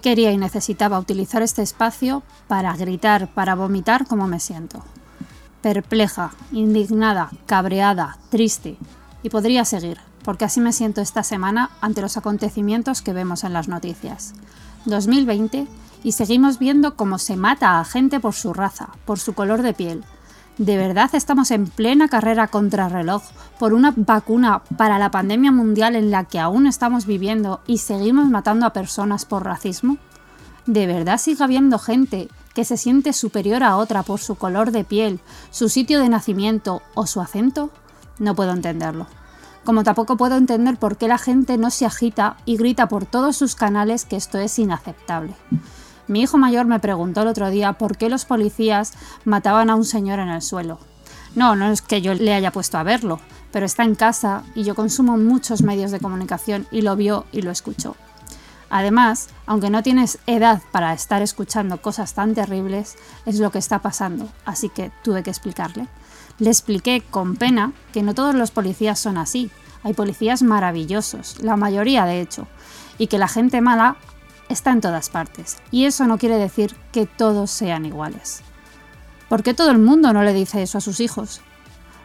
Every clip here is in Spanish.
Quería y necesitaba utilizar este espacio para gritar, para vomitar como me siento. Perpleja, indignada, cabreada, triste. Y podría seguir, porque así me siento esta semana ante los acontecimientos que vemos en las noticias. 2020 y seguimos viendo cómo se mata a gente por su raza, por su color de piel, ¿De verdad estamos en plena carrera reloj por una vacuna para la pandemia mundial en la que aún estamos viviendo y seguimos matando a personas por racismo? ¿De verdad sigue habiendo gente que se siente superior a otra por su color de piel, su sitio de nacimiento o su acento? No puedo entenderlo. Como tampoco puedo entender por qué la gente no se agita y grita por todos sus canales que esto es inaceptable. Mi hijo mayor me preguntó el otro día por qué los policías mataban a un señor en el suelo. No, no es que yo le haya puesto a verlo, pero está en casa y yo consumo muchos medios de comunicación y lo vio y lo escuchó. Además, aunque no tienes edad para estar escuchando cosas tan terribles, es lo que está pasando, así que tuve que explicarle. Le expliqué con pena que no todos los policías son así, hay policías maravillosos, la mayoría de hecho, y que la gente mala está en todas partes, y eso no quiere decir que todos sean iguales. ¿Por qué todo el mundo no le dice eso a sus hijos?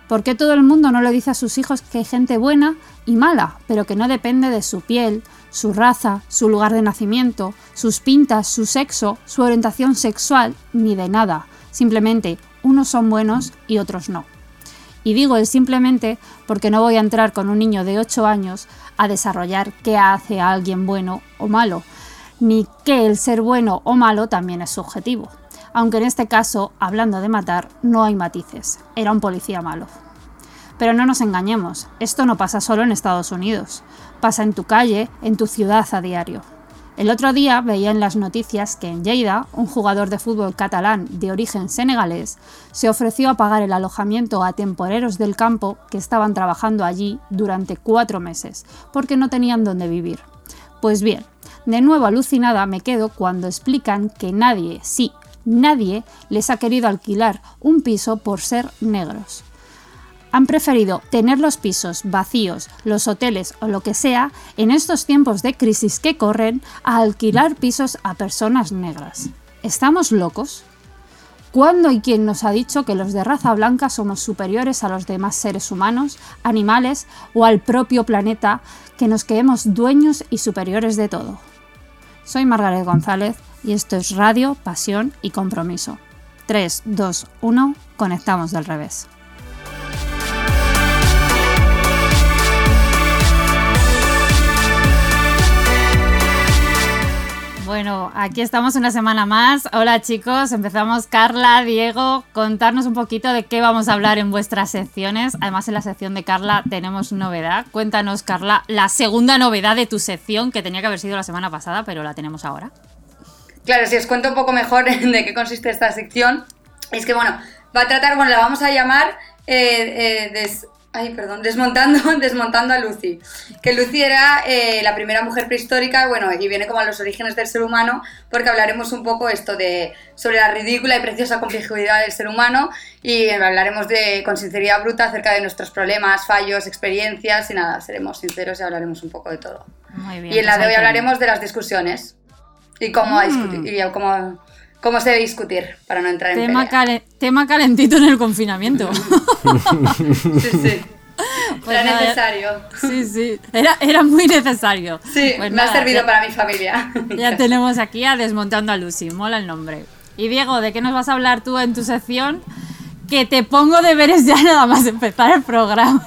¿Por qué todo el mundo no le dice a sus hijos que hay gente buena y mala, pero que no depende de su piel, su raza, su lugar de nacimiento, sus pintas, su sexo, su orientación sexual, ni de nada? Simplemente unos son buenos y otros no. Y digo el simplemente porque no voy a entrar con un niño de 8 años a desarrollar qué hace a alguien bueno o malo, ni que el ser bueno o malo también es subjetivo. Aunque en este caso, hablando de matar, no hay matices. Era un policía malo. Pero no nos engañemos, esto no pasa solo en Estados Unidos, pasa en tu calle, en tu ciudad a diario. El otro día veía en las noticias que en Lleida, un jugador de fútbol catalán de origen senegalés se ofreció a pagar el alojamiento a temporeros del campo que estaban trabajando allí durante cuatro meses, porque no tenían dónde vivir. Pues bien, de nuevo alucinada me quedo cuando explican que nadie, sí, nadie les ha querido alquilar un piso por ser negros. Han preferido tener los pisos vacíos, los hoteles o lo que sea en estos tiempos de crisis que corren a alquilar pisos a personas negras. ¿Estamos locos? ¿Cuándo y quién nos ha dicho que los de raza blanca somos superiores a los demás seres humanos, animales o al propio planeta, que nos creemos dueños y superiores de todo? Soy Margaret González y esto es Radio, Pasión y Compromiso. 3, 2, 1, conectamos del revés. Bueno, aquí estamos una semana más. Hola chicos, empezamos Carla, Diego, contarnos un poquito de qué vamos a hablar en vuestras secciones. Además en la sección de Carla tenemos novedad. Cuéntanos Carla, la segunda novedad de tu sección que tenía que haber sido la semana pasada, pero la tenemos ahora. Claro, si os cuento un poco mejor de qué consiste esta sección, es que bueno, va a tratar, bueno, la vamos a llamar eh, eh, Ay, perdón, desmontando, desmontando a Lucy. Que Lucy era eh, la primera mujer prehistórica, bueno, y viene como a los orígenes del ser humano, porque hablaremos un poco esto de sobre la ridícula y preciosa complejidad del ser humano y hablaremos de con sinceridad bruta acerca de nuestros problemas, fallos, experiencias y nada, seremos sinceros y hablaremos un poco de todo. Muy bien, y en la pues de hoy hablaremos de las discusiones y cómo, mm. y cómo cómo se debe discutir para no entrar en tema, tema calentito en el confinamiento. sí, sí. Pues era necesario. Sí, sí, era, era muy necesario. Sí, pues me ha servido para mi familia. Ya tenemos aquí a Desmontando a Lucy, mola el nombre. Y Diego, ¿de qué nos vas a hablar tú en tu sección? Que te pongo deberes ya nada más empezar el programa.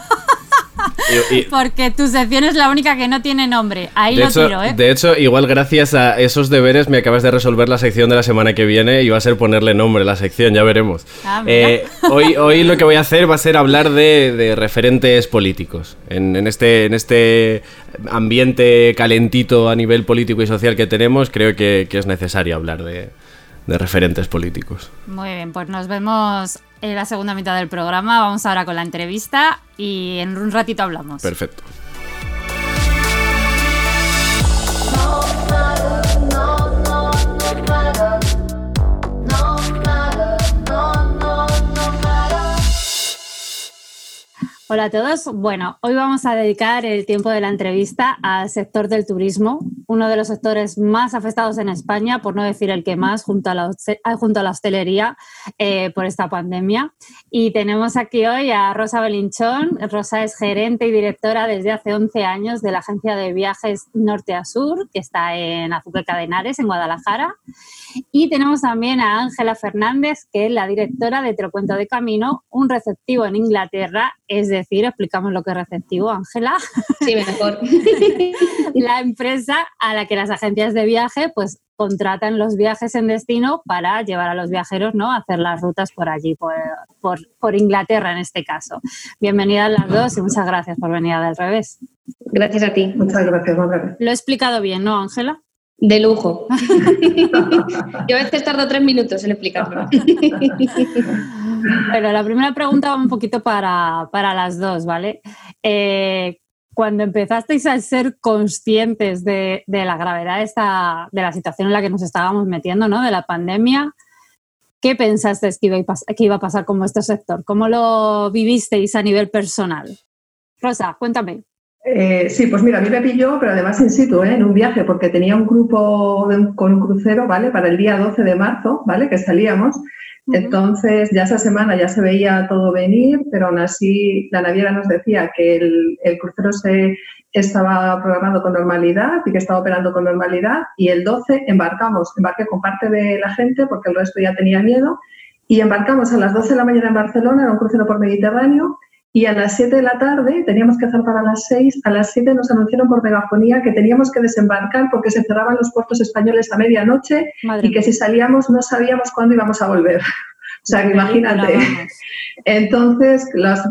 Porque tu sección es la única que no tiene nombre. Ahí lo tiro, ¿eh? De hecho, igual gracias a esos deberes me acabas de resolver la sección de la semana que viene y va a ser ponerle nombre a la sección, ya veremos. Ah, eh, hoy, hoy lo que voy a hacer va a ser hablar de, referentes políticos. En, este, en este ambiente calentito a nivel político y social que tenemos, creo que, es necesario hablar de, de referentes políticos. Muy bien, pues nos vemos en la segunda mitad del programa. Vamos ahora con la entrevista y en un ratito hablamos. Perfecto. Hola a todos. Bueno, hoy vamos a dedicar el tiempo de la entrevista al sector del turismo uno de los sectores más afectados en España, por no decir el que más, junto a la, junto a la hostelería eh, por esta pandemia. Y tenemos aquí hoy a Rosa Belinchón. Rosa es gerente y directora desde hace 11 años de la agencia de viajes Norte a Sur, que está en Azúcar Cadenares, en Guadalajara. Y tenemos también a Ángela Fernández, que es la directora de Te cuento de camino, un receptivo en Inglaterra, es decir, explicamos lo que es receptivo, Ángela. Sí, mejor. la empresa a la que las agencias de viaje pues contratan los viajes en destino para llevar a los viajeros ¿no? a hacer las rutas por allí, por, por, Inglaterra en este caso. Bienvenidas las dos y muchas gracias por venir del revés. Gracias a ti. Muchas gracias. Lo he explicado bien, ¿no, Ángela? De lujo. Yo a veces tardo tres minutos en explicarlo. bueno, la primera pregunta va un poquito para, las dos, ¿vale? Eh, cuando empezasteis a ser conscientes de, la gravedad de, esta, de la situación en la que nos estábamos metiendo, ¿no? De la pandemia, ¿qué pensasteis que iba, a que iba a pasar con vuestro sector? ¿Cómo lo vivisteis a nivel personal? Rosa, cuéntame. Eh, sí, pues mira, a mí me pilló, pero además in situ, ¿eh? en un viaje, porque tenía un grupo con un crucero, ¿vale? Para el día 12 de marzo, ¿vale? Que salíamos. Entonces, ya esa semana ya se veía todo venir, pero aún así la naviera nos decía que el, el crucero se estaba programado con normalidad y que estaba operando con normalidad. Y el 12 embarcamos, embarqué con parte de la gente porque el resto ya tenía miedo. Y embarcamos a las 12 de la mañana en Barcelona, era un crucero por Mediterráneo, y a las 7 de la tarde, teníamos que hacer para las 6, a las 7 nos anunciaron por megafonía que teníamos que desembarcar porque se cerraban los puertos españoles a medianoche y que si salíamos no sabíamos cuándo íbamos a volver. O sea, imagínate. Entonces,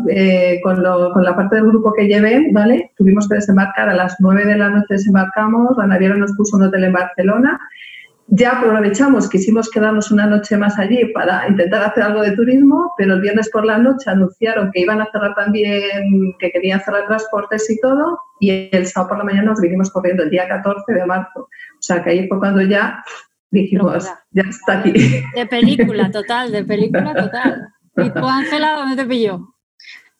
eh, con, con, la parte del grupo que llevé, ¿vale? Tuvimos que desembarcar a las 9 de la noche, desembarcamos, la naviera nos puso un hotel en Barcelona ya aprovechamos, quisimos quedarnos una noche más allí para intentar hacer algo de turismo, pero el viernes por la noche anunciaron que iban a cerrar también, que querían cerrar transportes y todo, y el sábado por la mañana nos vinimos corriendo el día 14 de marzo. O sea que ahí fue cuando ya dijimos, ya está aquí. De película total, de película total. ¿Y tú, Ángela, dónde te pilló?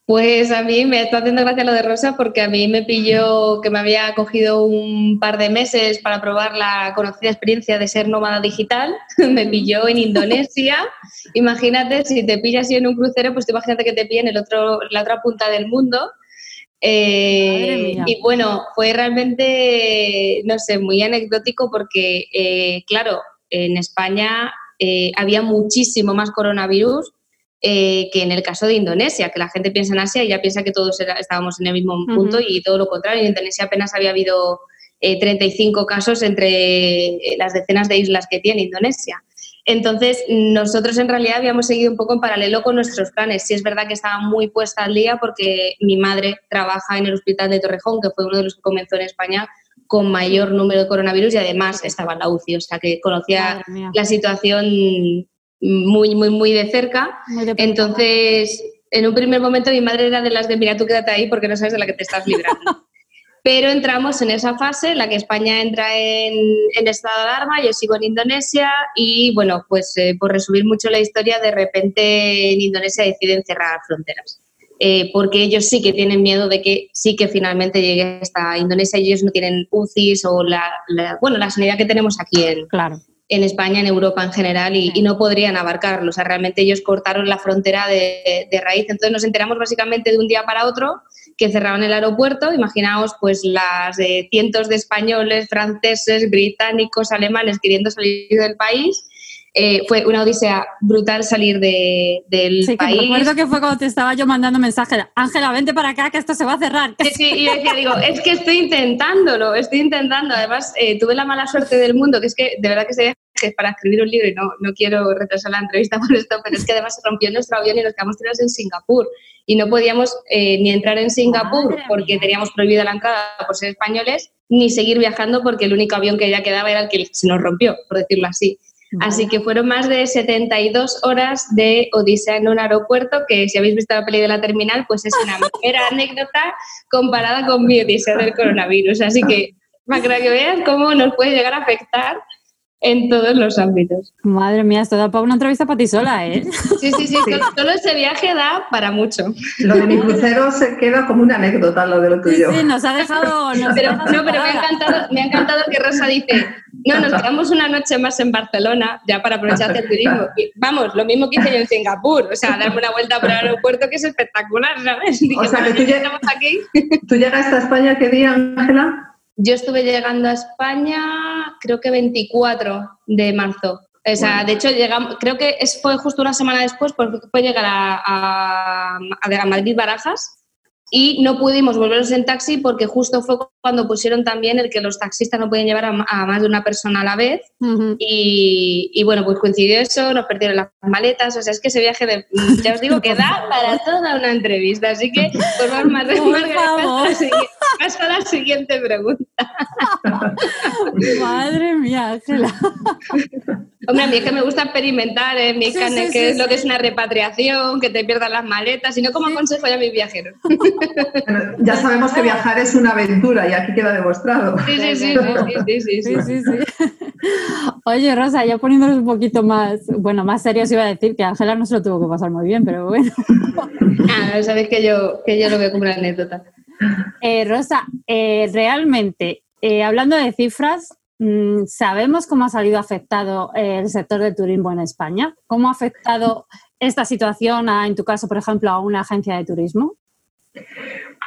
Pues a mí me está haciendo gracia lo de Rosa porque a mí me pilló que me había cogido un par de meses para probar la conocida experiencia de ser nómada digital. me pilló en Indonesia. Imagínate, si te pillas así en un crucero, pues imagínate que te pilla en el otro, la otra punta del mundo. Eh, y bueno, fue realmente, no sé, muy anecdótico porque, eh, claro, en España eh, había muchísimo más coronavirus eh, que en el caso de Indonesia, que la gente piensa en Asia y ya piensa que todos estábamos en el mismo punto y todo lo contrario. En Indonesia apenas había habido 35 eh, casos entre eh, las decenas de islas que tiene Indonesia. Entonces, nosotros en realidad habíamos seguido un poco en paralelo con nuestros planes. Sí es verdad que estaba muy puesta al día porque mi madre trabaja en el hospital de Torrejón, que fue uno de los que comenzó en España con mayor número de coronavirus y además estaba en la UCI, o sea que conocía la situación muy, muy, muy de cerca. Entonces, en un primer momento mi madre era de las de, mira, tú quédate ahí porque no sabes de la que te estás librando. Pero entramos en esa fase en la que España entra en, estado de alarma, yo sigo en Indonesia y, bueno, pues eh, por resumir mucho la historia, de repente en Indonesia deciden cerrar fronteras. Eh, porque ellos sí que tienen miedo de que sí que finalmente llegue hasta Indonesia y ellos no tienen UCIs o la, bueno, la sanidad que tenemos aquí en, claro en España, en Europa en general, y, no podrían abarcarlo. O sea, realmente ellos cortaron la frontera de, raíz. Entonces nos enteramos básicamente de un día para otro que cerraban el aeropuerto. Imaginaos pues las de cientos de españoles, franceses, británicos, alemanes queriendo salir del país eh, fue una odisea brutal salir de, del sí, país. Sí, recuerdo que fue cuando te estaba yo mandando mensajes, Ángela, vente para acá, que esto se va a cerrar. Sí, sí, y yo decía, digo, es que estoy intentándolo, estoy intentando. Además, eh, tuve la mala suerte del mundo, que es que de verdad que se que para escribir un libro y no, no quiero retrasar la entrevista por esto, pero es que además se rompió nuestro avión y nos quedamos tirados en Singapur y no podíamos eh, ni entrar en Singapur porque teníamos prohibida la entrada por ser españoles, ni seguir viajando porque el único avión que ya quedaba era el que se nos rompió, por decirlo así. Así que fueron más de 72 horas de odisea en un aeropuerto que si habéis visto la peli de la terminal, pues es una mera anécdota comparada con mi odisea del coronavirus. Así que para que veas cómo nos puede llegar a afectar en todos los ámbitos. Madre mía, esto da para una entrevista para ti sola, ¿eh? Sí, sí, sí, Todo, ese viaje da para mucho. Lo de mi crucero se queda como una anécdota, lo de lo tuyo. Sí, sí nos ha dejado... pero, no, pero me ha, encantado, me ha encantado que Rosa dice, no, nos quedamos una noche más en Barcelona, ya para aprovechar el turismo. vamos, lo mismo que hice yo en Singapur, o sea, darme una vuelta por el aeropuerto que es espectacular, ¿sabes? o sea, que tú, lleg aquí. ¿tú llegaste a España qué día, Ángela? Yo estuve llegando a España, creo que 24 de marzo. O sea, de hecho, llegamos, creo que fue justo una semana después, porque fue llegar a, a, a Madrid Barajas y no pudimos volvernos en taxi porque justo fue cuando pusieron también el que los taxistas no pueden llevar a, más de una persona a la vez y, bueno, pues coincidió eso, nos perdieron las maletas, o sea, es que ese viaje, de, ya os digo, que da para toda una entrevista, así que pues vamos más, más, hasta la siguiente pregunta. Madre mía, Ángela. Hombre, a mí es que me gusta experimentar en mi que es lo que es una repatriación, que te pierdan las maletas, y no como aconsejo ya a mis viajeros. ya sabemos que viajar es una aventura y aquí queda demostrado. Sí, sí, sí, sí, sí, sí, Oye, Rosa, ya poniéndonos un poquito más, bueno, más serios iba a decir que Ángela no se lo tuvo que pasar muy bien, pero bueno. Ah, sabes que yo, que yo lo veo como una anécdota. Eh, Rosa, eh, realmente, eh, hablando de cifras, ¿sabemos cómo ha salido afectado el sector del turismo en España? ¿Cómo ha afectado esta situación, en tu caso, por ejemplo, a una agencia de turismo?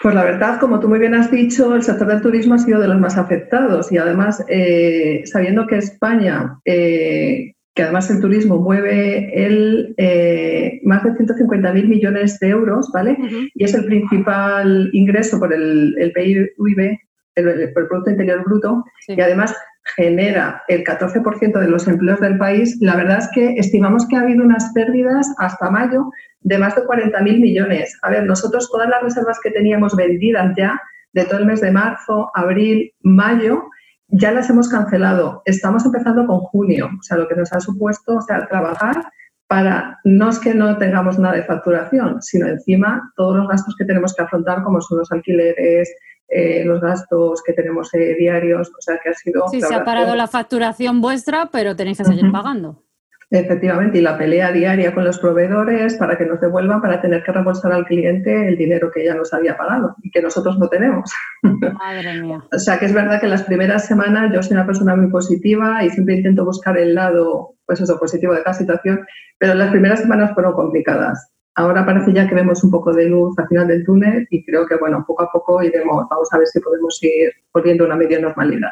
Pues la verdad, como tú muy bien has dicho, el sector del turismo ha sido de los más afectados y además, eh, sabiendo que España, eh, que además el turismo mueve el, eh, más de 150.000 millones de euros, ¿vale? Y es el principal ingreso por el, el PIB, el, Producto Interior Bruto, y además genera el 14% de los empleos del país, la verdad es que estimamos que ha habido unas pérdidas hasta mayo de más de 40.000 millones. A ver, nosotros todas las reservas que teníamos vendidas ya de todo el mes de marzo, abril, mayo, ya las hemos cancelado. Estamos empezando con junio, o sea, lo que nos ha supuesto, o sea, trabajar para no es que no tengamos nada de facturación, sino encima todos los gastos que tenemos que afrontar, como son los alquileres, eh, los gastos que tenemos eh, diarios, o sea que ha sido... Sí, se ha parado la facturación vuestra, pero tenéis que seguir pagando. Efectivamente, y la pelea diaria con los proveedores para que nos devuelvan, para tener que reembolsar al cliente el dinero que ya nos había pagado y que nosotros no tenemos. Madre mía. o sea que es verdad que las primeras semanas yo soy una persona muy positiva y siempre intento buscar el lado, pues eso, positivo de cada situación, pero las primeras semanas fueron complicadas. Ahora parece ya que vemos un poco de luz al final del túnel y creo que, bueno, poco a poco iremos, vamos a ver si podemos ir volviendo a una media normalidad.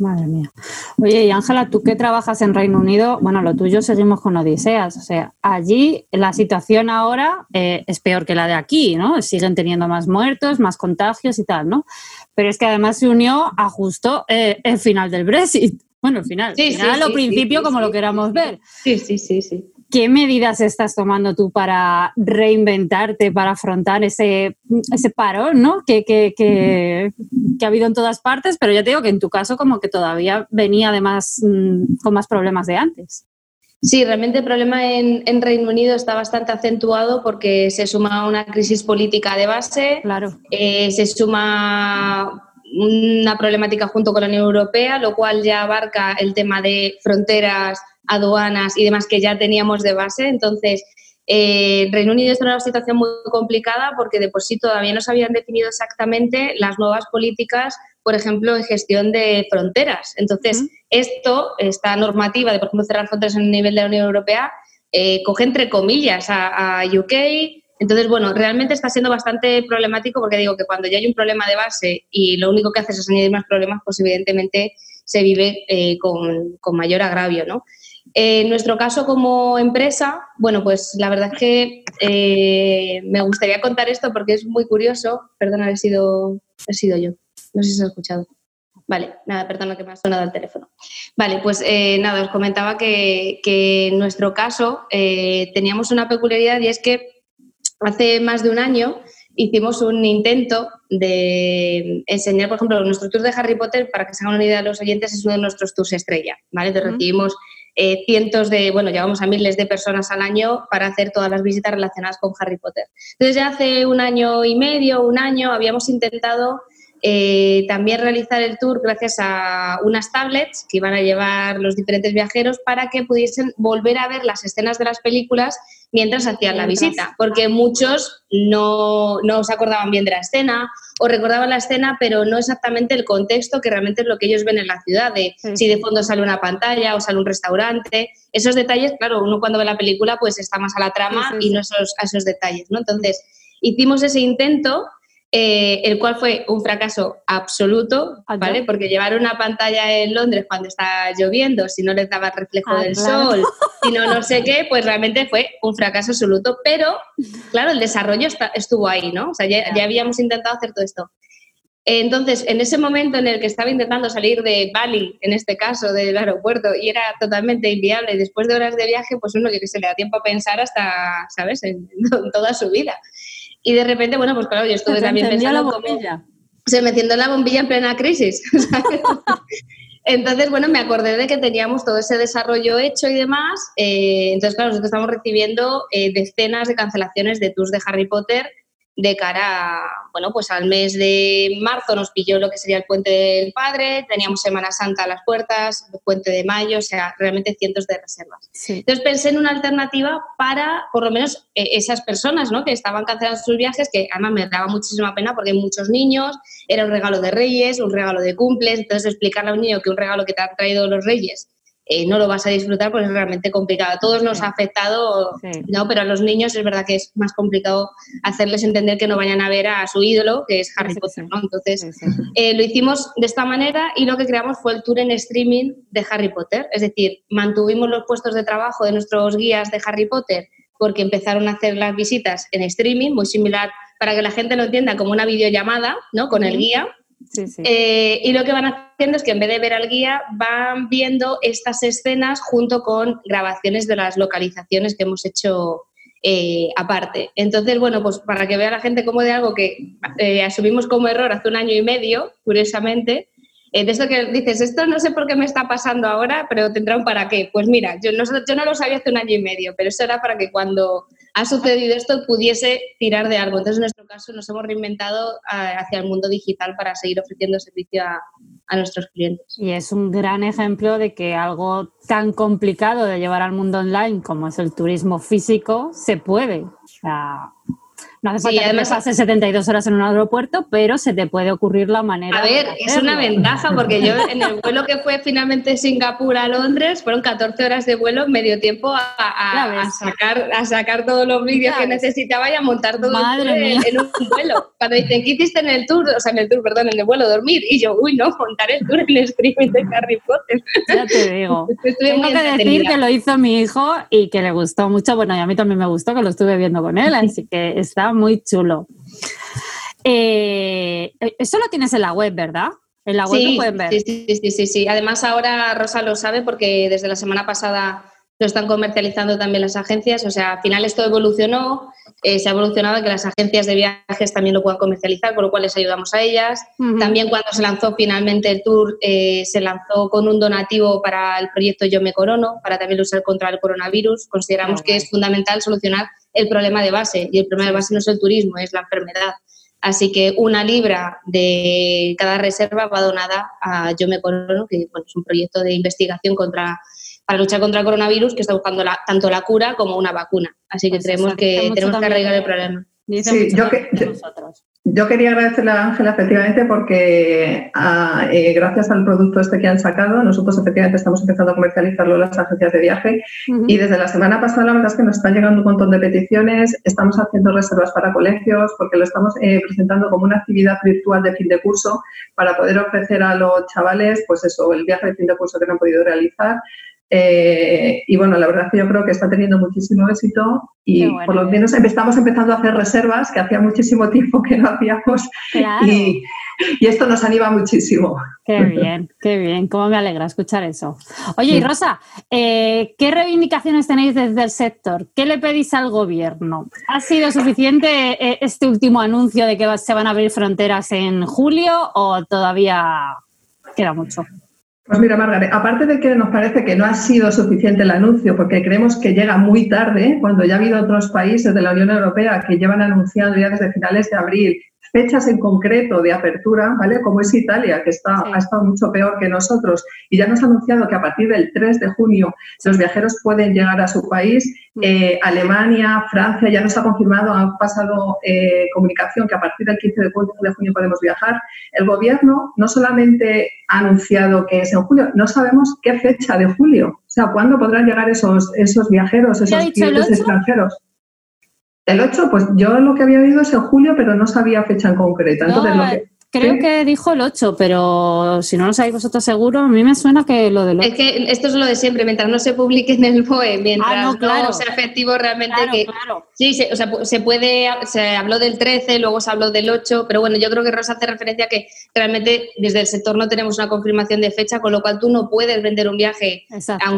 Madre mía. Oye, y Ángela, tú que trabajas en Reino Unido, bueno, lo tuyo seguimos con Odiseas. O sea, allí la situación ahora eh, es peor que la de aquí, ¿no? Siguen teniendo más muertos, más contagios y tal, ¿no? Pero es que además se unió a justo eh, el final del Brexit. Bueno, el final, sí, final o principio, como lo queramos ver. Sí, sí, sí, sí. ¿Qué medidas estás tomando tú para reinventarte, para afrontar ese, ese parón ¿no? que, que, que, ha habido en todas partes? Pero ya te digo que en tu caso como que todavía venía además mm, con más problemas de antes. Sí, realmente el problema en, en, Reino Unido está bastante acentuado porque se suma una crisis política de base, claro. Eh, se suma una problemática junto con la Unión Europea, lo cual ya abarca el tema de fronteras aduanas y demás que ya teníamos de base. Entonces, eh, Reino Unido está en una situación muy complicada porque de por sí todavía no se habían definido exactamente las nuevas políticas, por ejemplo, en gestión de fronteras. Entonces, esto, esta normativa de, por ejemplo, cerrar fronteras en el nivel de la Unión Europea, eh, coge entre comillas a, a UK. Entonces, bueno, realmente está siendo bastante problemático porque digo que cuando ya hay un problema de base y lo único que haces es añadir más problemas, pues evidentemente se vive eh, con, con, mayor agravio, ¿no? En nuestro caso como empresa, bueno, pues la verdad es que eh, me gustaría contar esto porque es muy curioso. Perdona, he sido, he sido yo. No sé si se ha escuchado. Vale, nada, perdona que me ha sonado el teléfono. Vale, pues eh, nada, os comentaba que, en nuestro caso eh, teníamos una peculiaridad y es que hace más de un año hicimos un intento de enseñar, por ejemplo, nuestro tour de Harry Potter, para que se hagan una idea de los oyentes, es uno de nuestros tours estrella, ¿vale? Entonces recibimos eh, cientos de, bueno, llevamos a miles de personas al año para hacer todas las visitas relacionadas con Harry Potter. Entonces ya hace un año y medio, un año, habíamos intentado eh, también realizar el tour gracias a unas tablets que iban a llevar los diferentes viajeros para que pudiesen volver a ver las escenas de las películas mientras hacían la visita, porque muchos no, no se acordaban bien de la escena o recordaban la escena, pero no exactamente el contexto que realmente es lo que ellos ven en la ciudad, de si de fondo sale una pantalla o sale un restaurante. Esos detalles, claro, uno cuando ve la película pues está más a la trama y no esos, a esos detalles, ¿no? Entonces, hicimos ese intento eh, el cual fue un fracaso absoluto, ¿vale? Porque llevar una pantalla en Londres cuando está lloviendo, si no les daba el reflejo ah, del sol, si no no sé qué, pues realmente fue un fracaso absoluto. Pero, claro, el desarrollo estuvo ahí, ¿no? O sea, ya, habíamos intentado hacer todo esto. Entonces, en ese momento en el que estaba intentando salir de Bali, en este caso, del aeropuerto, y era totalmente inviable, después de horas de viaje, pues uno que se le da tiempo a pensar hasta, ¿sabes?, en toda su vida. Y de repente, bueno, pues claro, yo estuve también pensando la bombilla. se me encendió la bombilla en plena crisis. Entonces, bueno, me acordé de que teníamos todo ese desarrollo hecho y demás. Eh, entonces, claro, nosotros estamos recibiendo eh, decenas de cancelaciones de tours de Harry Potter de cara, bueno, pues al mes de marzo nos pilló lo que sería el puente del padre, teníamos Semana Santa a las puertas, el puente de mayo, o sea, realmente cientos de reservas. Entonces pensé en una alternativa para, por lo menos, eh, esas personas, ¿no? Que estaban cancelando sus viajes, que además me daba muchísima pena porque hay muchos niños, era un regalo de reyes, un regalo de cumples, entonces explicarle a un niño que un regalo que te han traído los reyes eh, no lo vas a disfrutar porque es realmente complicado. A todos nos ha afectado, ¿no? pero a los niños es verdad que es más complicado hacerles entender que no vayan a ver a su ídolo, que es Harry Potter. ¿no? Entonces, eh, lo hicimos de esta manera y lo que creamos fue el tour en streaming de Harry Potter. Es decir, mantuvimos los puestos de trabajo de nuestros guías de Harry Potter porque empezaron a hacer las visitas en streaming, muy similar para que la gente lo entienda como una videollamada ¿no? con el guía eh, y lo que van haciendo es que en vez de ver al guía, van viendo estas escenas junto con grabaciones de las localizaciones que hemos hecho eh, aparte. Entonces, bueno, pues para que vea la gente como de algo que eh, asumimos como error hace un año y medio, curiosamente, de esto que dices, esto no sé por qué me está pasando ahora, pero tendrá un para qué. Pues mira, yo no, yo no lo sabía hace un año y medio, pero eso era para que cuando ha sucedido esto pudiese tirar de algo. Entonces, en nuestro caso, nos hemos reinventado ah, hacia el mundo digital para seguir ofreciendo servicio a, nuestros clientes. Y es un gran ejemplo de que algo tan complicado de llevar al mundo online como es el turismo físico se puede. O sea, no hace falta además, que pases 72 horas en un aeropuerto, pero se te puede ocurrir la manera. A ver, es una ventaja porque yo en el vuelo que fue finalmente Singapur a Londres fueron 14 horas de vuelo, medio tiempo a, sacar, a sacar todos los vídeos que necesitaba y a montar todo el en, un vuelo. Cuando dicen, ¿qué hiciste en el tour? O sea, en el tour, perdón, en el vuelo, dormir. Y yo, uy, no, montar el tour en el streaming de Harry Potter. Ya te digo. Tengo que decir que lo hizo mi hijo y que le gustó mucho. Bueno, y a mí también me gustó que lo estuve viendo con él, así que está muy chulo. Eh, eso lo tienes en la web, ¿verdad? En la web sí, pueden ver. Sí, sí, sí, sí, Además, ahora Rosa lo sabe porque desde la semana pasada lo están comercializando también las agencias. O sea, al final esto evolucionó, eh, se ha evolucionado que las agencias de viajes también lo puedan comercializar, con lo cual les ayudamos a ellas. También cuando se lanzó finalmente el tour, eh, se lanzó con un donativo para el proyecto Yo Me Corono, para también luchar contra el coronavirus. Consideramos que es fundamental solucionar el problema de base. Y el problema de base no es el turismo, es la enfermedad. Así que una libra de cada reserva va donada a Yo Me Corono, que es un proyecto de investigación contra, para luchar contra el coronavirus que está buscando tanto la cura como una vacuna. Así que pues tenemos que, tenemos que arreglar el problema. Sí, yo, que, yo, quería agradecerle a Ángela efectivamente porque ah, eh, gracias al producto este que han sacado, nosotros efectivamente estamos empezando a comercializarlo en las agencias de viaje. Y desde la semana pasada la verdad es que nos están llegando un montón de peticiones, estamos haciendo reservas para colegios porque lo estamos eh, presentando como una actividad virtual de fin de curso para poder ofrecer a los chavales pues eso, el viaje de fin de curso que no han podido realizar eh, y bueno, la verdad es que yo creo que está teniendo muchísimo éxito y por lo menos estamos empezando a hacer reservas que hacía muchísimo tiempo que no hacíamos y, esto nos anima muchísimo. Qué bien, qué bien, cómo me alegra escuchar eso. Oye, y Rosa, eh, ¿qué reivindicaciones tenéis desde el sector? ¿Qué le pedís al gobierno? ¿Ha sido suficiente eh, este último anuncio de que se van a abrir fronteras en julio o todavía queda mucho? Pues mira, Margaret, aparte de que nos parece que no ha sido suficiente el anuncio, porque creemos que llega muy tarde, cuando ya ha habido otros países de la Unión Europea que llevan anunciando ya desde finales de abril fechas en concreto de apertura, ¿vale? Como es Italia, que está, ha estado mucho peor que nosotros y ya nos ha anunciado que a partir del 3 de junio los viajeros pueden llegar a su país. Mm. Eh, Alemania, Francia, ya nos ha confirmado, han pasado eh, comunicación que a partir del 15 de junio podemos viajar. El gobierno no solamente ha anunciado que es en julio, no sabemos qué fecha de julio, o sea, cuándo podrán llegar esos, esos viajeros, esos clientes extranjeros. El 8, pues yo lo que había oído es en julio, pero no sabía fecha en concreta. Entonces, lo que, Creo que dijo el 8, pero si no lo sabéis vosotros seguro, a mí me suena que lo del 8. Es que esto es lo de siempre, mientras no se publique en el BOE, mientras ah, no, claro. sea efectivo realmente que... Sí, se, o sea, se puede, se habló del 13, luego se habló del 8, pero bueno, yo creo que Rosa hace referencia a que realmente desde el sector no tenemos una confirmación de fecha, con lo cual tú no puedes vender un viaje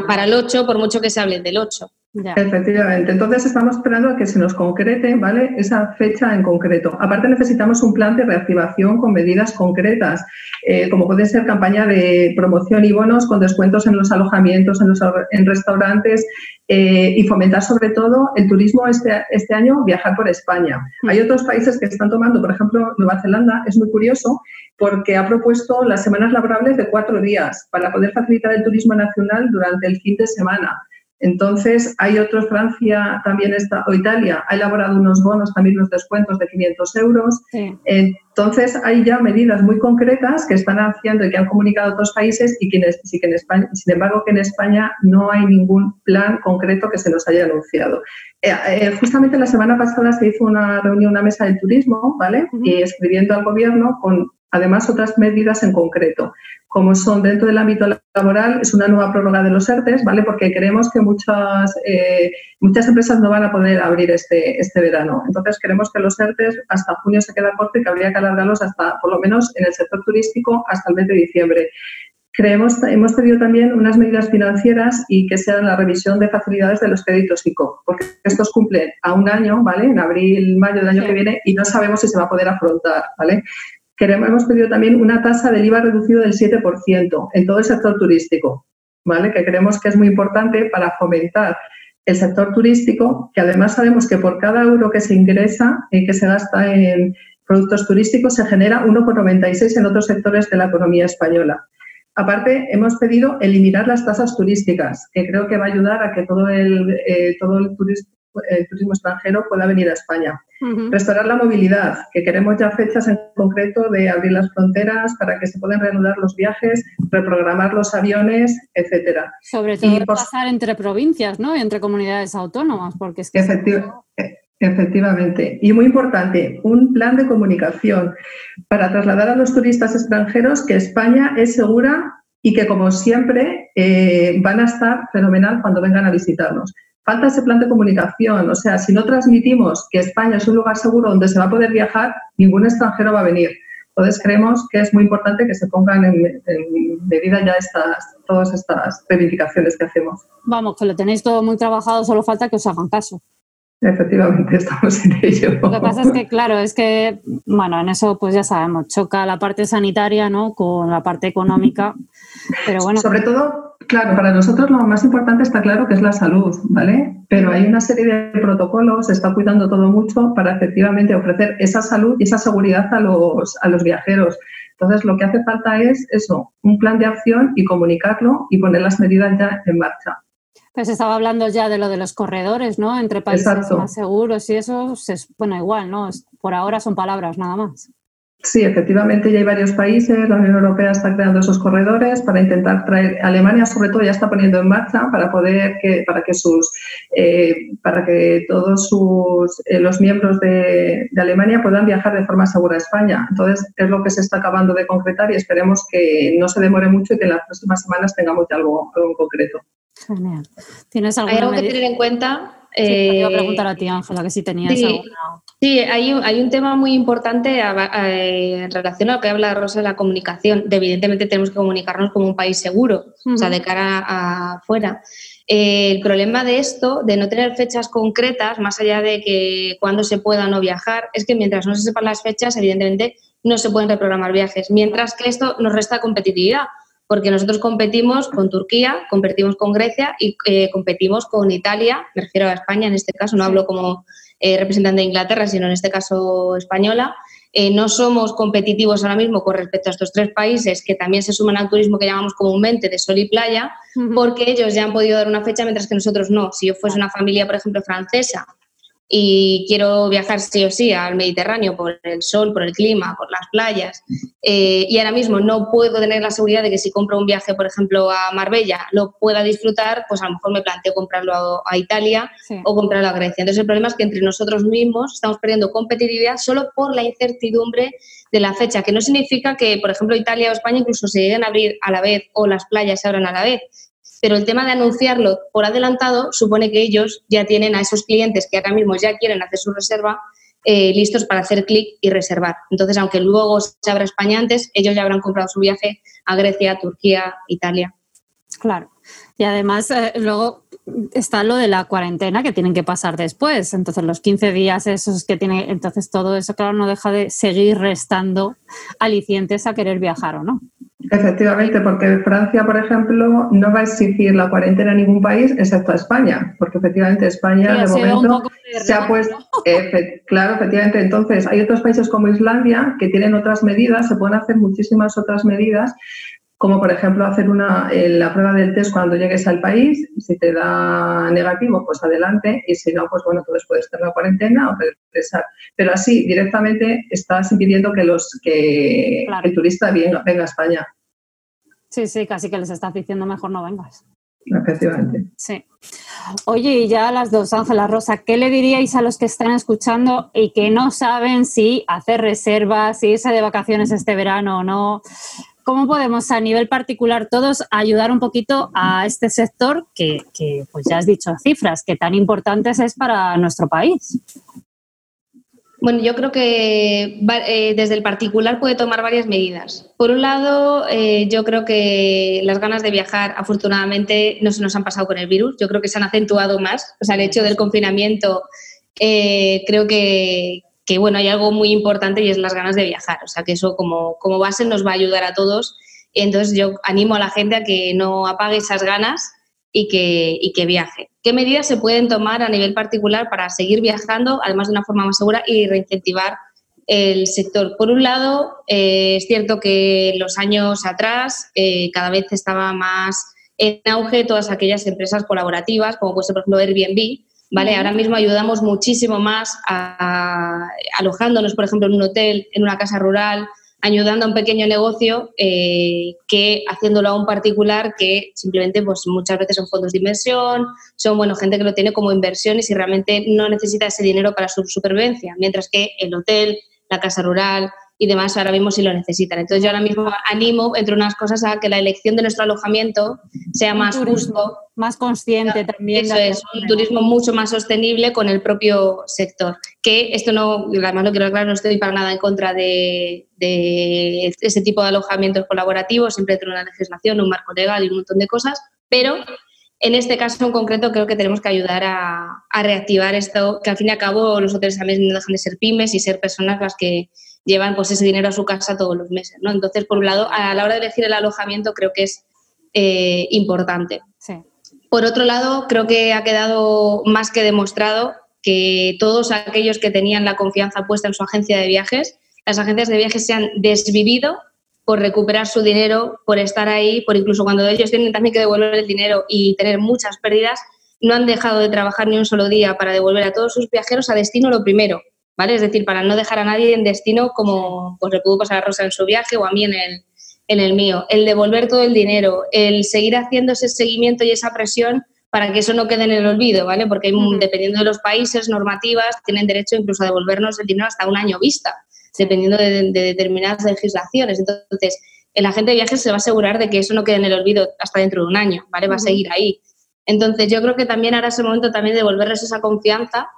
para el 8 por mucho que se hable del 8. Efectivamente. Entonces estamos esperando a que se nos concrete, ¿vale? Esa fecha en concreto. Aparte necesitamos un plan de reactivación con medidas concretas, eh, como puede ser campaña de promoción y bonos con descuentos en los alojamientos, en los en restaurantes eh, y fomentar sobre todo el turismo este, este año, viajar por España. Mm. Hay otros países que están tomando, por ejemplo, Nueva Zelanda, es muy curioso porque ha propuesto las semanas laborables de cuatro días para poder facilitar el turismo nacional durante el fin de semana. Entonces, hay otros, Francia también está, o Italia, ha elaborado unos bonos, también unos descuentos de 500 euros. Entonces, hay ya medidas muy concretas que están haciendo y que han comunicado otros países y que, en España, sin embargo, que en España no hay ningún plan concreto que se nos haya anunciado. Eh, eh, justamente la semana pasada se hizo una reunión, una mesa de turismo, ¿vale? Y escribiendo al gobierno con además otras medidas en concreto, como son dentro del ámbito laboral, es una nueva prórroga de los ERTES, ¿vale? Porque creemos que muchas, eh, muchas empresas no van a poder abrir este, este verano. Entonces, creemos que los ERTES hasta junio se queda corto y que habría que alargarlos hasta, por lo menos en el sector turístico, hasta el mes de diciembre. Creemos, hemos pedido también unas medidas financieras y que sean la revisión de facilidades de los créditos ICO, porque estos cumplen a un año, ¿vale? En abril, mayo del año que viene y no sabemos si se va a poder afrontar, ¿vale? Queremos, hemos pedido también una tasa del IVA reducido del 7% en todo el sector turístico, ¿vale? que creemos que es muy importante para fomentar el sector turístico, que además sabemos que por cada euro que se ingresa y que se gasta en productos turísticos se genera 1,96 en otros sectores de la economía española. Aparte, hemos pedido eliminar las tasas turísticas, que creo que va a ayudar a que todo el, eh, todo el el turismo extranjero pueda venir a España. Restaurar la movilidad, que queremos ya fechas en concreto de abrir las fronteras para que se puedan reanudar los viajes, reprogramar los aviones, etcétera. Sobre todo pasar entre provincias, ¿no? entre comunidades autónomas, porque es que... E, efectivamente. Y muy importante, un plan de comunicación para trasladar a los turistas extranjeros que España es segura y que, como siempre, eh, van a estar fenomenal cuando vengan a visitarnos falta ese plan de comunicación. O sea, si no transmitimos que España es un lugar seguro donde se va a poder viajar, ningún extranjero va a venir. Entonces creemos que es muy importante que se pongan en, medida ya estas, todas estas reivindicaciones que hacemos. Vamos, que lo tenéis todo muy trabajado, solo falta que os hagan caso. Efectivamente, estamos en ello. Lo que pasa es que, claro, es que, bueno, en eso pues ya sabemos, choca la parte sanitaria, ¿no? Con la parte económica, pero bueno. Sobre todo, claro, para nosotros lo más importante está claro que es la salud, ¿vale? Pero hay una serie de protocolos, se está cuidando todo mucho para efectivamente ofrecer esa salud y esa seguridad a los, a los viajeros. Entonces, lo que hace falta es eso, un plan de acción y comunicarlo y poner las medidas ya en marcha. Pues estaba hablando ya de lo de los corredores, ¿no? Entre países más seguros y eso, bueno, igual, ¿no? Por ahora son palabras nada más. Sí, efectivamente ya hay varios países, la Unión Europea está creando esos corredores para intentar traer, Alemania sobre todo ya está poniendo en marcha para poder que, para que sus, eh, para que todos sus, eh, los miembros de, Alemania puedan viajar de forma segura a España. Entonces es lo que se está acabando de concretar y esperemos que no se demore mucho y que en las próximas semanas tengamos ya algo, algo en concreto. Genial. ¿Tienes ¿Hay algo que tener en cuenta? Sí, te iba a eh, preguntar a ti, Ángela, que si tenías sí, alguna. Sí, hay un, hay un tema muy importante en relación a lo que habla Rosa de la comunicación. De, evidentemente tenemos que comunicarnos como un país seguro, o sea, de cara a afuera. el problema de esto, de no tener fechas concretas, más allá de que cuando se pueda no viajar, es que mientras no se sepan las fechas, evidentemente no se pueden reprogramar viajes. Mientras que esto nos resta competitividad porque nosotros competimos con Turquía, competimos con Grecia y eh, competimos con Italia, me refiero a España en este caso, no hablo como eh, representante de Inglaterra, sino en este caso española, eh, no somos competitivos ahora mismo con respecto a estos tres países que también se suman al turismo que llamamos comúnmente de sol y playa, porque ellos ya han podido dar una fecha mientras que nosotros no. Si yo fuese una familia, por ejemplo, francesa y quiero viajar sí o sí al Mediterráneo por el sol, por el clima, por las playas, eh, y ahora mismo no puedo tener la seguridad de que si compro un viaje, por ejemplo, a Marbella, lo pueda disfrutar, pues a lo mejor me planteo comprarlo a, Italia o comprarlo a Grecia. Entonces el problema es que entre nosotros mismos estamos perdiendo competitividad solo por la incertidumbre de la fecha, que no significa que, por ejemplo, Italia o España incluso se lleguen a abrir a la vez o las playas se abran a la vez, pero el tema de anunciarlo por adelantado supone que ellos ya tienen a esos clientes que ahora mismo ya quieren hacer su reserva eh, listos para hacer clic y reservar. Entonces, aunque luego se abra España antes, ellos ya habrán comprado su viaje a Grecia, Turquía, Italia. Claro. Y además, eh, luego está lo de la cuarentena que tienen que pasar después. Entonces, los 15 días esos que tiene, entonces todo eso, claro, no deja de seguir restando alicientes a querer viajar o no. Efectivamente, porque Francia, por ejemplo, no va a exigir la cuarentena a ningún país excepto a España, porque efectivamente España de momento se ha puesto, claro, efectivamente, entonces hay otros países como Islandia que tienen otras medidas, se pueden hacer muchísimas otras medidas como por ejemplo hacer una, eh, la prueba del test cuando llegues al país, si te da negativo, pues adelante, y si no, pues bueno, entonces puedes tener la cuarentena o regresar. Pero así, directamente estás impidiendo que, los, que el turista venga, venga a España. Sí, sí, casi que les estás diciendo mejor no vengas. Efectivamente. Sí. Oye, y ya las dos, Ángela Rosa, ¿qué le diríais a los que están escuchando y que no saben si hacer reservas, si irse de vacaciones este verano o no? ¿Cómo podemos a nivel particular todos ayudar un poquito a este sector que, pues ya has dicho cifras, que tan importantes es para nuestro país? Bueno, yo creo que eh, desde el particular puede tomar varias medidas. Por un lado, eh, yo creo que las ganas de viajar, afortunadamente, no se nos han pasado con el virus. Yo creo que se han acentuado más. O sea, el hecho del confinamiento, eh, creo que, que bueno, hay algo muy importante y es las ganas de viajar. O sea, que eso como, como base nos va a ayudar a todos. Entonces yo animo a la gente a que no apague esas ganas y que, y que viaje. ¿Qué medidas se pueden tomar a nivel particular para seguir viajando, además de una forma más segura y reincentivar el sector? Por un lado, eh, es cierto que los años atrás eh, cada vez estaba más en auge todas aquellas empresas colaborativas, como puede ser, por ejemplo, Airbnb, ¿vale? Ahora mismo ayudamos muchísimo más a, alojándonos, por ejemplo, en un hotel, en una casa rural, ayudando a un pequeño negocio eh, que haciéndolo a un particular que simplemente pues muchas veces son fondos de inversión, son bueno, gente que lo tiene como inversión y realmente no necesita ese dinero para su supervivencia, mientras que el hotel, la casa rural, y demás ahora mismo si lo necesitan. Entonces yo ahora mismo animo, entre unas cosas, a que la elección de nuestro alojamiento sea más justo. Más consciente también. Eso es, un turismo mucho más sostenible con el propio sector. Que esto no, además lo quiero aclarar, no estoy para nada en contra de, de ese tipo de alojamientos colaborativos, siempre dentro de una legislación, un marco legal y un montón de cosas, pero en este caso en concreto creo que tenemos que ayudar a, a, reactivar esto, que al fin y al cabo los hoteles también no dejan de ser pymes y ser personas las que llevan pues ese dinero a su casa todos los meses, ¿no? Entonces, por un lado, a la hora de elegir el alojamiento creo que es eh, importante. Por otro lado, creo que ha quedado más que demostrado que todos aquellos que tenían la confianza puesta en su agencia de viajes, las agencias de viajes se han desvivido por recuperar su dinero, por estar ahí, por incluso cuando ellos tienen también que devolver el dinero y tener muchas pérdidas, no han dejado de trabajar ni un solo día para devolver a todos sus viajeros a destino lo primero, ¿vale? Es decir, para no dejar a nadie en destino como pues, le pudo pasar a Rosa en su viaje o a mí en el, en el mío. El devolver todo el dinero, el seguir haciendo ese seguimiento y esa presión para que eso no quede en el olvido, ¿vale? Porque dependiendo de los países, normativas, tienen derecho incluso a devolvernos el dinero hasta un año vista, dependiendo de, determinadas legislaciones. Entonces, el agente de viajes se va a asegurar de que eso no quede en el olvido hasta dentro de un año, ¿vale? Va a seguir ahí. Entonces, yo creo que también ahora es el momento también de devolverles esa confianza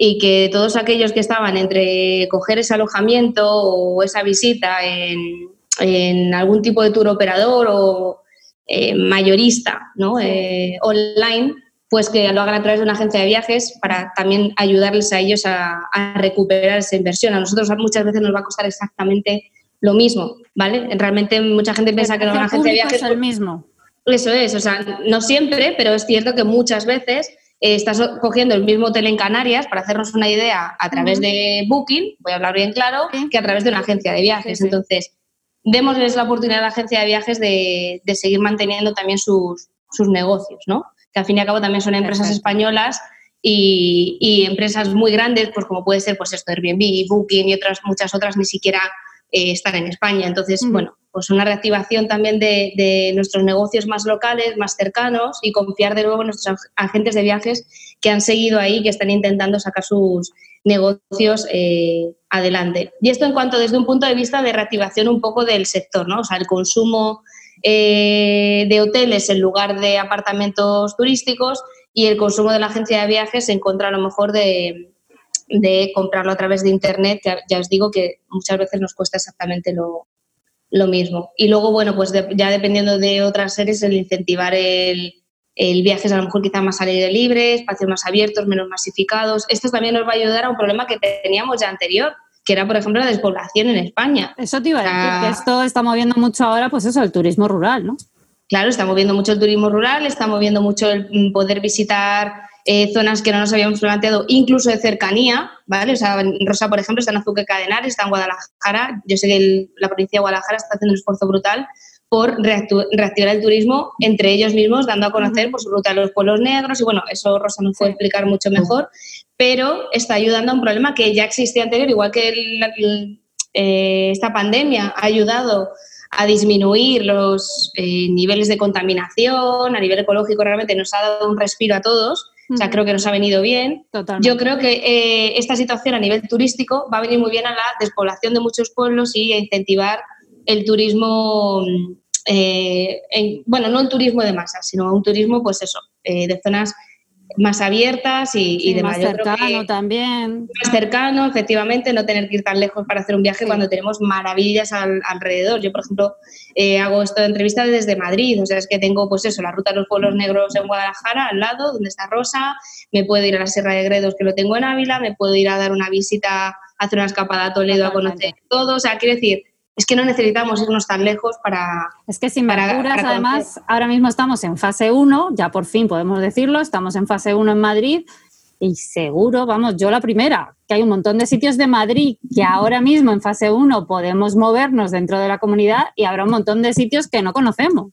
y que todos aquellos que estaban entre coger ese alojamiento o esa visita en, algún tipo de tour operador o eh, mayorista ¿no? Eh, online, pues que lo hagan a través de una agencia de viajes para también ayudarles a ellos a, recuperar esa inversión. A nosotros muchas veces nos va a costar exactamente lo mismo, ¿vale? Realmente mucha gente piensa que una agencia de viajes... Es el mismo. Eso es, o sea, no siempre, pero es cierto que muchas veces eh, estás cogiendo el mismo hotel en Canarias, para hacernos una idea, a través de Booking, voy a hablar bien claro, que a través de una agencia de viajes. Entonces, démosles la oportunidad a la agencia de viajes de, seguir manteniendo también sus, negocios, ¿no? Que al fin y al cabo también son empresas españolas y, empresas muy grandes, pues como puede ser pues esto, Airbnb, Booking y otras muchas otras ni siquiera eh, están en España. Entonces, bueno, pues una reactivación también de, nuestros negocios más locales, más cercanos y confiar de nuevo en nuestros agentes de viajes que han seguido ahí, que están intentando sacar sus negocios eh, adelante. Y esto en cuanto desde un punto de vista de reactivación un poco del sector, ¿no? O sea, el consumo eh, de hoteles en lugar de apartamentos turísticos y el consumo de la agencia de viajes en contra a lo mejor de, comprarlo a través de Internet, ya os digo que muchas veces nos cuesta exactamente lo, lo mismo. Y luego, bueno, pues ya dependiendo de otras series, el incentivar el, el viaje es a lo mejor quizá más al aire libre, espacios más abiertos, menos masificados. Esto también nos va a ayudar a un problema que teníamos ya anterior, que era, por ejemplo, la despoblación en España. Eso te iba a decir, que esto está moviendo mucho ahora, pues eso, el turismo rural, ¿no? Claro, está moviendo mucho el turismo rural, está moviendo mucho el poder visitar eh, zonas que no nos habíamos planteado, incluso de cercanía, ¿vale? O sea, Rosa, por ejemplo, está en Azuque Cadenares, está en Guadalajara. Yo sé que la provincia de Guadalajara está haciendo un esfuerzo brutal por reactivar el turismo entre ellos mismos, dando a conocer por su ruta a los pueblos negros. Y bueno, eso Rosa nos puede explicar mucho mejor, pero está ayudando a un problema que ya existía anterior, igual que eh, esta pandemia ha ayudado a disminuir los eh, niveles de contaminación, a nivel ecológico realmente nos ha dado un respiro a todos o sea, creo que nos ha venido bien. Yo creo que eh, esta situación a nivel turístico va a venir muy bien a la despoblación de muchos pueblos y a incentivar el turismo, eh, bueno, no el turismo de masa, sino un turismo, pues eso, eh, de zonas más abiertas y, de más cercano también. Más cercano, efectivamente, no tener que ir tan lejos para hacer un viaje cuando tenemos maravillas alrededor. Yo, por ejemplo, eh, hago esto de entrevista desde Madrid, o sea, es que tengo, pues eso, la ruta de los pueblos negros en Guadalajara, al lado, donde está Rosa, me puedo ir a la Sierra de Gredos, que lo tengo en Ávila, me puedo ir a dar una visita, hacer una escapada a Toledo a conocer todo, o sea, quiero decir, es que no necesitamos irnos tan lejos para... Es que sin me además, ahora mismo estamos en fase 1, ya por fin podemos decirlo, estamos en fase 1 en Madrid y seguro, vamos, yo la primera, que hay un montón de sitios de Madrid que ahora mismo en fase 1 podemos movernos dentro de la comunidad y habrá un montón de sitios que no conocemos.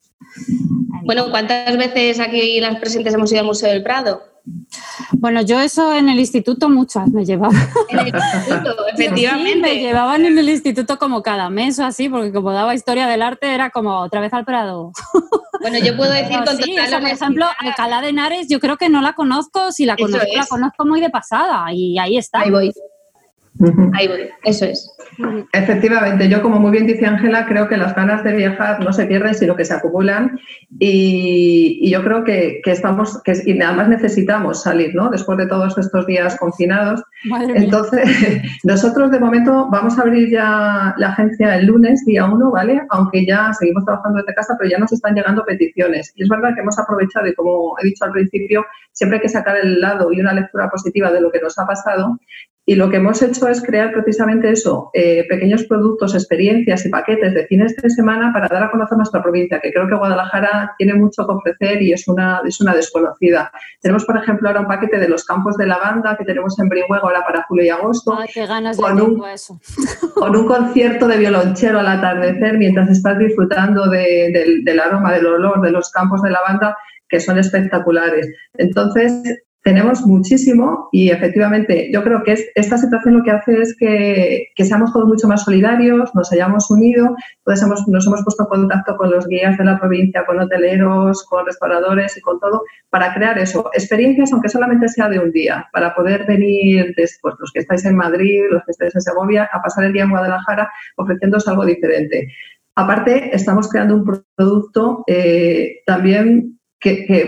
Bueno, ¿cuántas veces aquí las presentes hemos ido al Museo del Prado? Bueno, yo eso en el instituto muchas me llevaban. En el instituto, efectivamente. me llevaban en el instituto como cada mes o así, porque como daba historia del arte era como otra vez al Prado. Bueno, yo puedo decir con sí, por ejemplo, Alcalá de Henares yo creo que no la conozco, si la conozco, la conozco muy de pasada y ahí está. Ahí voy. Ahí voy, eso es. Efectivamente, yo como muy bien dice Ángela, creo que las ganas de viajar no se pierden, sino que se acumulan y, yo creo que, estamos, que y nada más necesitamos salir, ¿no? Después de todos estos días confinados. Entonces, nosotros de momento vamos a abrir ya la agencia el lunes, día 1, ¿vale? Aunque ya seguimos trabajando desde casa, pero ya nos están llegando peticiones. Y es verdad que hemos aprovechado y como he dicho al principio, siempre hay que sacar el lado y una lectura positiva de lo que nos ha pasado y lo que hemos hecho es crear precisamente eso, eh, pequeños productos, experiencias y paquetes de fines de semana para dar a conocer nuestra provincia, que creo que Guadalajara tiene mucho que ofrecer y es una, es una desconocida. Tenemos, por ejemplo, ahora un paquete de los campos de lavanda que tenemos en Brihuego ahora para julio y agosto. Ay, qué ganas de con un, eso. Con un concierto de violonchero al atardecer mientras estás disfrutando del aroma, del olor de los campos de lavanda que son espectaculares. Entonces, tenemos muchísimo y efectivamente yo creo que esta situación lo que hace es que, seamos todos mucho más solidarios, nos hayamos unido, entonces hemos, nos hemos puesto en contacto con los guías de la provincia, con hoteleros, con restauradores y con todo, para crear eso, experiencias aunque solamente sea de un día, para poder venir después, los que estáis en Madrid, los que estáis en Segovia, a pasar el día en Guadalajara ofreciéndoos algo diferente. Aparte, estamos creando un producto eh, también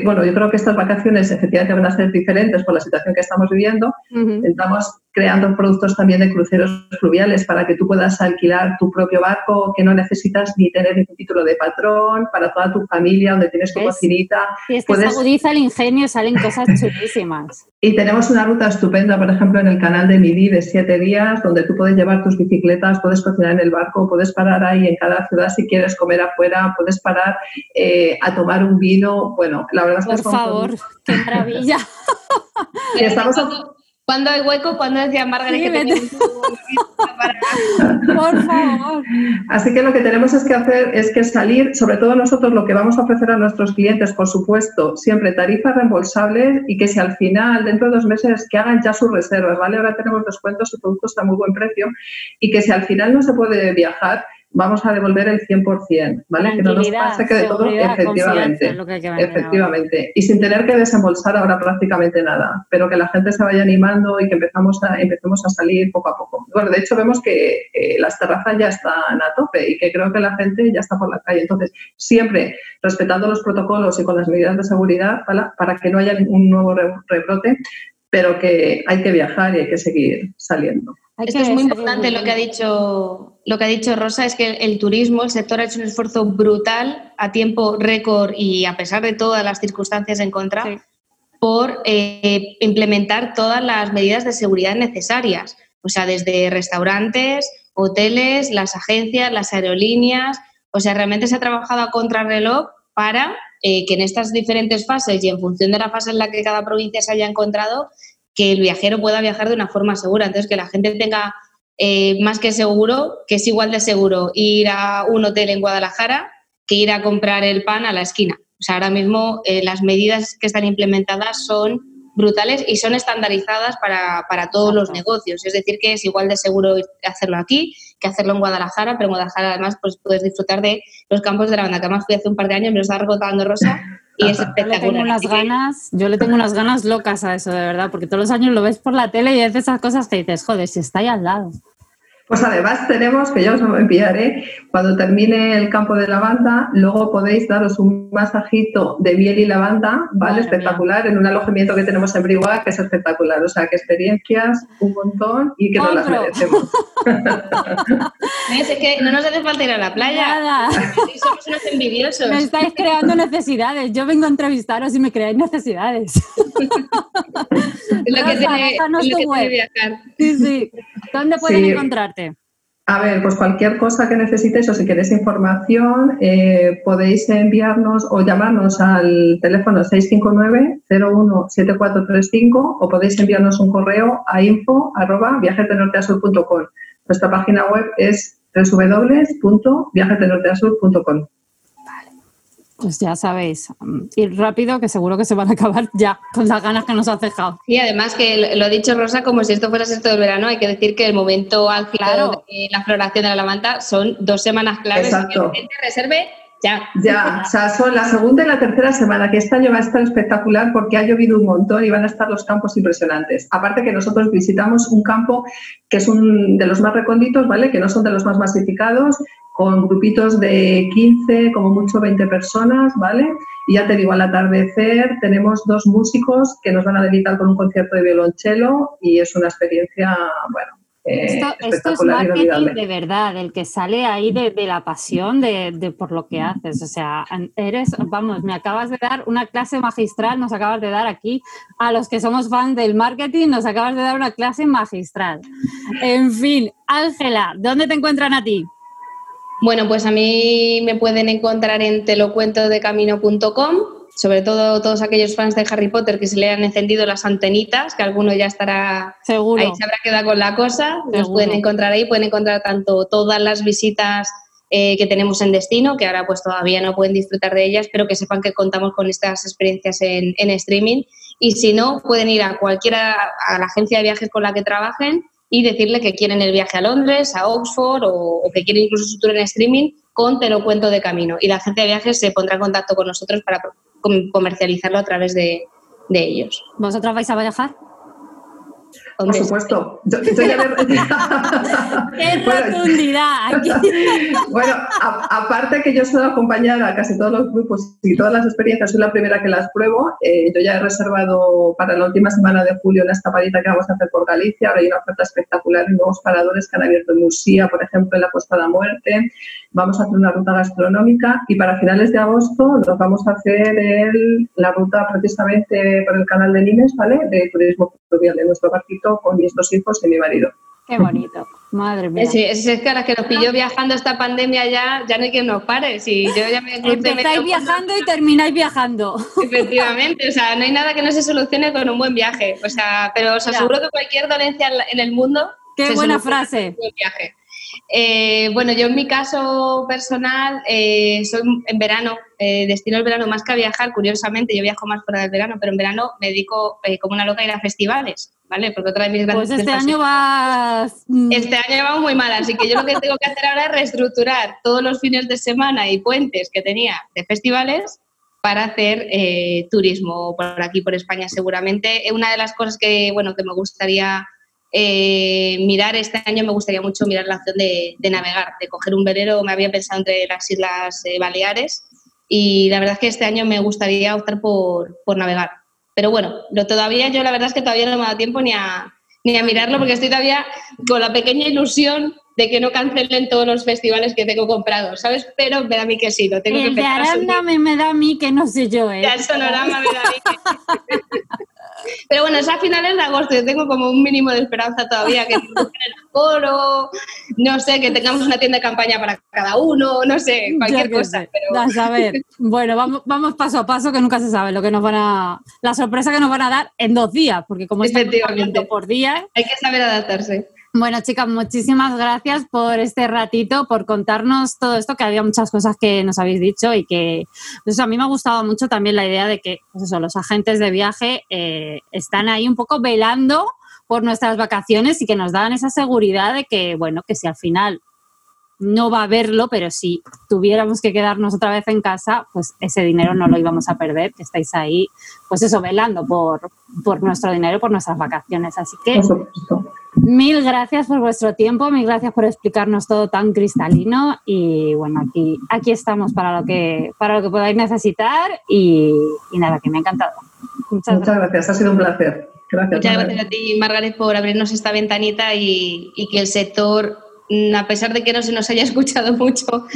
bueno, yo creo que estas vacaciones efectivamente van a ser diferentes por la situación que estamos viviendo. Intentamos creando productos también de cruceros fluviales para que tú puedas alquilar tu propio barco, que no necesitas ni tener ningún título de patrón, para toda tu familia, donde tienes tu cocinita. Y es que se agudiza el ingenio, salen cosas chulísimas. Y tenemos una ruta estupenda, por ejemplo, en el canal de Midi de siete días, donde tú puedes llevar tus bicicletas, puedes cocinar en el barco, puedes parar ahí en cada ciudad si quieres comer afuera, puedes parar eh, a tomar un vino. Bueno, la verdad es que... Por favor, qué maravilla. y estamos... Cuando hay hueco, cuando decía Margaret que Por favor. Así que lo que tenemos es que hacer es que salir, sobre todo nosotros lo que vamos a ofrecer a nuestros clientes, por supuesto, siempre tarifas reembolsables y que si al final, dentro de dos meses, que hagan ya sus reservas, ¿vale? Ahora tenemos descuentos, el producto está a muy buen precio y que si al final no se puede viajar, vamos a devolver el 100%, ¿vale? Que no nos pase que de todo, efectivamente, efectivamente, y sin tener que desembolsar ahora prácticamente nada, pero que la gente se vaya animando y que empezamos a, empecemos a salir poco a poco. Bueno, de hecho vemos que las terrazas ya están a tope y que creo que la gente ya está por la calle, entonces siempre respetando los protocolos y con las medidas de seguridad ¿vale? para que no haya un nuevo rebrote, pero que hay que viajar y hay que seguir saliendo. Esto es muy importante lo que ha dicho lo que ha dicho Rosa es que el turismo, el sector ha hecho un esfuerzo brutal a tiempo récord y a pesar de todas las circunstancias en contra por eh, implementar todas las medidas de seguridad necesarias. O sea, desde restaurantes, hoteles, las agencias, las aerolíneas. O sea, realmente se ha trabajado a contrarreloj para eh, que en estas diferentes fases y en función de la fase en la que cada provincia se haya encontrado, que el viajero pueda viajar de una forma segura. Entonces, que la gente tenga eh, más que seguro, que es igual de seguro ir a un hotel en Guadalajara que ir a comprar el pan a la esquina. O sea, ahora mismo eh, las medidas que están implementadas son brutales y son estandarizadas para, para, todos los negocios. Es decir, que es igual de seguro hacerlo aquí que hacerlo en Guadalajara, pero en Guadalajara además pues, puedes disfrutar de los campos de la banda, que además fui hace un par de años, me lo estaba recotando Rosa y es espectacular. Yo le tengo unas ganas, yo le tengo unas ganas locas a eso, de verdad, porque todos los años lo ves por la tele y haces esas cosas que dices, joder, si está ahí al lado. Pues además tenemos, que yo os lo enviaré, cuando termine el campo de lavanda, luego podéis daros un masajito de miel y lavanda, ¿vale? espectacular, en un alojamiento que tenemos en Brigua, que es espectacular. O sea, que experiencias un montón y que nos las merecemos. Es que no nos hace falta ir a la playa. Nada. Somos unos envidiosos. Me estáis creando necesidades. Yo vengo a entrevistaros y me creáis necesidades. lo que tiene, lo que viajar. Sí, sí. ¿Dónde pueden encontrarte? A ver, pues cualquier cosa que necesitéis o si queréis información, eh, podéis enviarnos o llamarnos al teléfono 659-017435 o podéis enviarnos un correo a info arroba Nuestra página web es www.viajesdenorteasur.com. Pues ya sabéis, mm, ir rápido que seguro que se van a acabar ya con las ganas que nos ha dejado. Y además que lo ha dicho Rosa, como si esto fuera esto del verano, hay que decir que el momento al claro. de la floración de la lavanda son dos semanas claves. Exacto. Que la gente reserve ya. Ya, o sea, son la segunda y la tercera semana, que este año va a estar espectacular porque ha llovido un montón y van a estar los campos impresionantes. Aparte que nosotros visitamos un campo que es un de los más recónditos, ¿vale? Que no son de los más masificados, con grupitos de 15, como mucho 20 personas, ¿vale? Y ya te digo, al atardecer tenemos dos músicos que nos van a dedicar con un concierto de violonchelo y es una experiencia, bueno, eh, esto, es marketing de verdad, el que sale ahí de, la pasión de, por lo que haces. O sea, eres, vamos, me acabas de dar una clase magistral, nos acabas de dar aquí, a los que somos fans del marketing, nos acabas de dar una clase magistral. En fin, Ángela, ¿dónde te encuentran a ti? Bueno, pues a mí me pueden encontrar en telocuentodecamino.com, sobre todo todos aquellos fans de Harry Potter que se le han encendido las antenitas, que alguno ya estará Seguro. ahí se habrá quedado con la cosa, nos pueden encontrar ahí, pueden encontrar tanto todas las visitas eh, que tenemos en destino, que ahora pues todavía no pueden disfrutar de ellas, pero que sepan que contamos con estas experiencias en, en streaming. Y si no, pueden ir a cualquiera, a la agencia de viajes con la que trabajen y decirle que quieren el viaje a Londres, a Oxford o, que quieren incluso su tour en streaming con Te lo cuento de camino. Y la agencia de viajes se pondrá en contacto con nosotros para comercializarlo a través de, ellos. ¿Vosotras vais a viajar? Por supuesto. Yo, ¡Qué rotundidad! bueno, aparte que yo soy acompañada a casi todos los grupos y todas las experiencias, soy la primera que las pruebo. Eh, yo ya he reservado para la última semana de julio una escapadita que vamos a hacer por Galicia. Ahora hay una oferta espectacular y nuevos paradores que han abierto en Musía, por ejemplo, en la Costa de la Muerte. Vamos a hacer una ruta gastronómica y para finales de agosto nos vamos a hacer la ruta precisamente por el canal de Nimes, ¿vale? De turismo fluvial de nuestro barquito con mis dos hijos y mi marido. Qué bonito, madre mía. Sí, es, que a la que nos pilló viajando esta pandemia ya, ya no hay quien nos pare. Si yo ya me Empezáis viajando y termináis viajando. Efectivamente, o sea, no hay nada que no se solucione con un buen viaje. O sea, pero os aseguro que cualquier dolencia en el mundo. Qué buena frase. buen viaje. Eh, bueno, yo en mi caso personal eh, soy en verano, eh, destino el verano más que a viajar, curiosamente, yo viajo más fuera del verano, pero en verano me dedico como una loca a ir a festivales, ¿vale? Porque otra de mis Pues este año vas... Mm. Este año vamos muy mal, así que yo lo que tengo que hacer ahora es reestructurar todos los fines de semana y puentes que tenía de festivales para hacer turismo por aquí, por España, seguramente. Una de las cosas que, bueno, que me gustaría eh, mirar, este año me gustaría mucho mirar la opción de, navegar, de coger un velero, me había pensado entre las Islas eh, Baleares y la verdad es que este año me gustaría optar por, por navegar. Pero bueno, lo, todavía yo la verdad es que todavía no me da tiempo ni a, ni a mirarlo porque estoy todavía con la pequeña ilusión de que no cancelen todos los festivales que tengo comprados, ¿sabes? Pero me da a mí que sí, lo tengo el que de Aranda me, me, da a mí que no sé yo, ¿eh? el Sonorama me da a mí que Pero bueno, es a finales de agosto, yo tengo como un mínimo de esperanza todavía, que en el foro, no sé, que tengamos una tienda de campaña para cada uno, no sé, cualquier cosa. Pero... A ver, bueno, vamos, vamos paso a paso, que nunca se sabe lo que nos van a... La sorpresa que nos van a dar en dos días, porque como estamos por día... Hay que saber adaptarse. Bueno, chicas, muchísimas gracias por este ratito, por contarnos todo esto, que había muchas cosas que nos habéis dicho y que pues, a mí me ha gustado mucho también la idea de que pues los agentes de viaje eh, están ahí un poco velando por nuestras vacaciones y que nos dan esa seguridad de que, bueno, que si al final no va a verlo, pero si tuviéramos que quedarnos otra vez en casa, pues ese dinero no lo íbamos a perder, que estáis ahí, pues eso, velando por, por nuestro dinero, por nuestras vacaciones. Así que mil gracias por vuestro tiempo, mil gracias por explicarnos todo tan cristalino y bueno, aquí, aquí estamos para lo que, para lo que podáis necesitar y, nada, que me ha encantado. Muchas, gracias. ha sido un placer. Gracias. Muchas gracias a ti, Margaret, por abrirnos esta ventanita y, y que el sector Mm, a pesar de que no se nos haya escuchado mucho,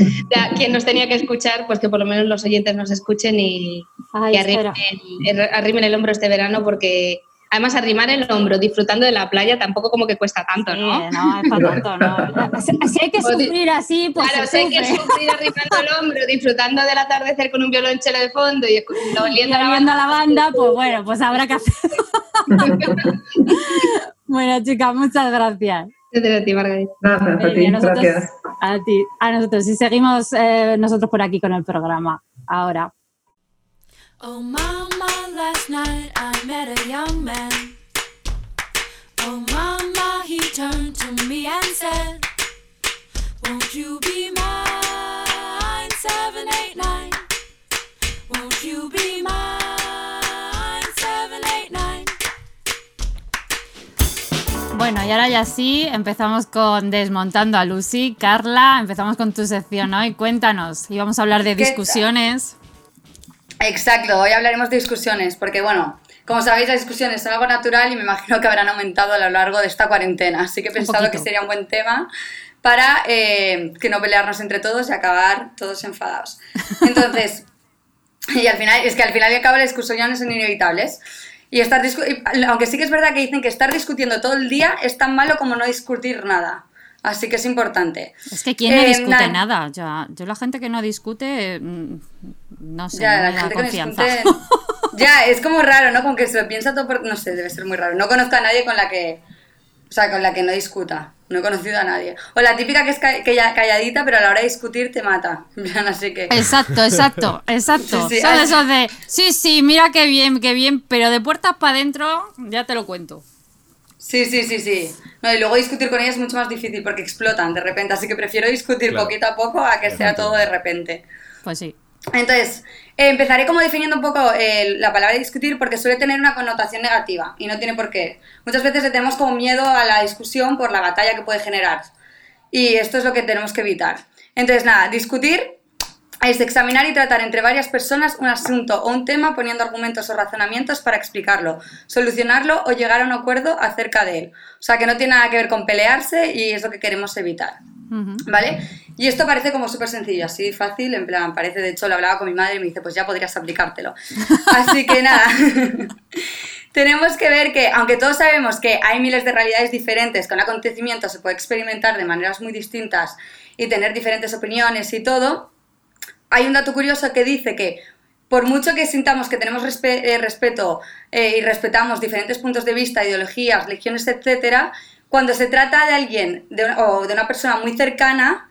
quien nos tenía que escuchar, pues que por lo menos los oyentes nos escuchen y, arrimen, el, hombro este verano porque además arrimar el hombro disfrutando de la playa tampoco como que cuesta tanto, ¿no? no, es para tanto, ¿no? Si hay que sufrir así, pues Claro, si hay que sufrir arrimando el hombro, disfrutando del atardecer con un violonchelo de fondo y oliendo la, banda, la banda, pues bueno, pues habrá que hacerlo. bueno, chicas, muchas gracias. Gracias a ti, Margarita. Gracias a ti, gracias. A ti, a nosotros. Y seguimos eh, nosotros por aquí con el programa. Ahora. Oh, mama, last night I met a young man. Oh, mama, he turned to me and said, Won't you be mine? 789. Won't you be mine? Bueno, y ahora ya sí, empezamos con Desmontando a Lucy. Carla, empezamos con tu sección hoy. Cuéntanos, íbamos a hablar de discusiones. Exacto, hoy hablaremos de discusiones, porque bueno, como sabéis, las discusiones son algo natural y me imagino que habrán aumentado a lo largo de esta cuarentena. Así que he pensado que sería un buen tema para eh, que no pelearnos entre todos y acabar todos enfadados. Entonces, y al final, es que al final y al cabo las discusiones son inevitables. Y estar aunque sí que es verdad que dicen que estar discutiendo todo el día es tan malo como no discutir nada. Así que es importante. Es que ¿quién no eh, discute nada? Ya, yo la gente que no discute, mm, no sé, ya, la gente confianza. Que ya, es como raro, ¿no? Como que se lo piensa todo por... No sé, debe ser muy raro. No conozco a nadie con la que... O sea, con la que no discuta. No he conocido a nadie. O la típica que es calladita, pero a la hora de discutir te mata. Así que... Exacto, exacto, exacto. Sí, sí, Son esos de, sí, sí, mira qué bien, qué bien, pero de puertas para adentro ya te lo cuento. Sí, sí, sí, sí. No, y luego discutir con ellas es mucho más difícil porque explotan de repente, así que prefiero discutir poquito a poco a que sea todo de repente. Pues sí. Entonces, empezaré como definiendo un poco eh, la palabra discutir porque suele tener una connotación negativa y no tiene por qué. Muchas veces le tenemos como miedo a la discusión por la batalla que puede generar. Y esto es lo que tenemos que evitar. Entonces, nada, discutir es examinar y tratar entre varias personas un asunto o un tema poniendo argumentos o razonamientos para explicarlo, solucionarlo o llegar a un acuerdo acerca de él. O sea, que no tiene nada que ver con pelearse y es lo que queremos evitar. ¿Vale? Y esto parece como súper sencillo, así fácil, en plan, parece, de hecho lo hablaba con mi madre y me dice, pues ya podrías aplicártelo. Así que nada, tenemos que ver que, aunque todos sabemos que hay miles de realidades diferentes, que un acontecimiento se puede experimentar de maneras muy distintas y tener diferentes opiniones y todo, hay un dato curioso que dice que por mucho que sintamos que tenemos eh, respeto eh, y respetamos diferentes puntos de vista, ideologías, religiones, etcétera, cuando se trata de alguien o de una persona muy cercana,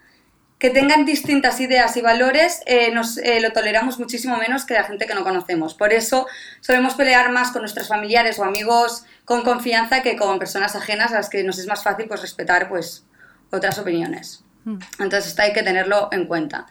que tengan distintas ideas y valores, eh, nos, lo toleramos muchísimo menos que la gente que no conocemos. Por eso solemos pelear más con nuestros familiares o amigos con confianza que con personas ajenas a las que nos es más fácil pues, respetar pues, otras opiniones. Hmm. Entonces esto hay que tenerlo en cuenta.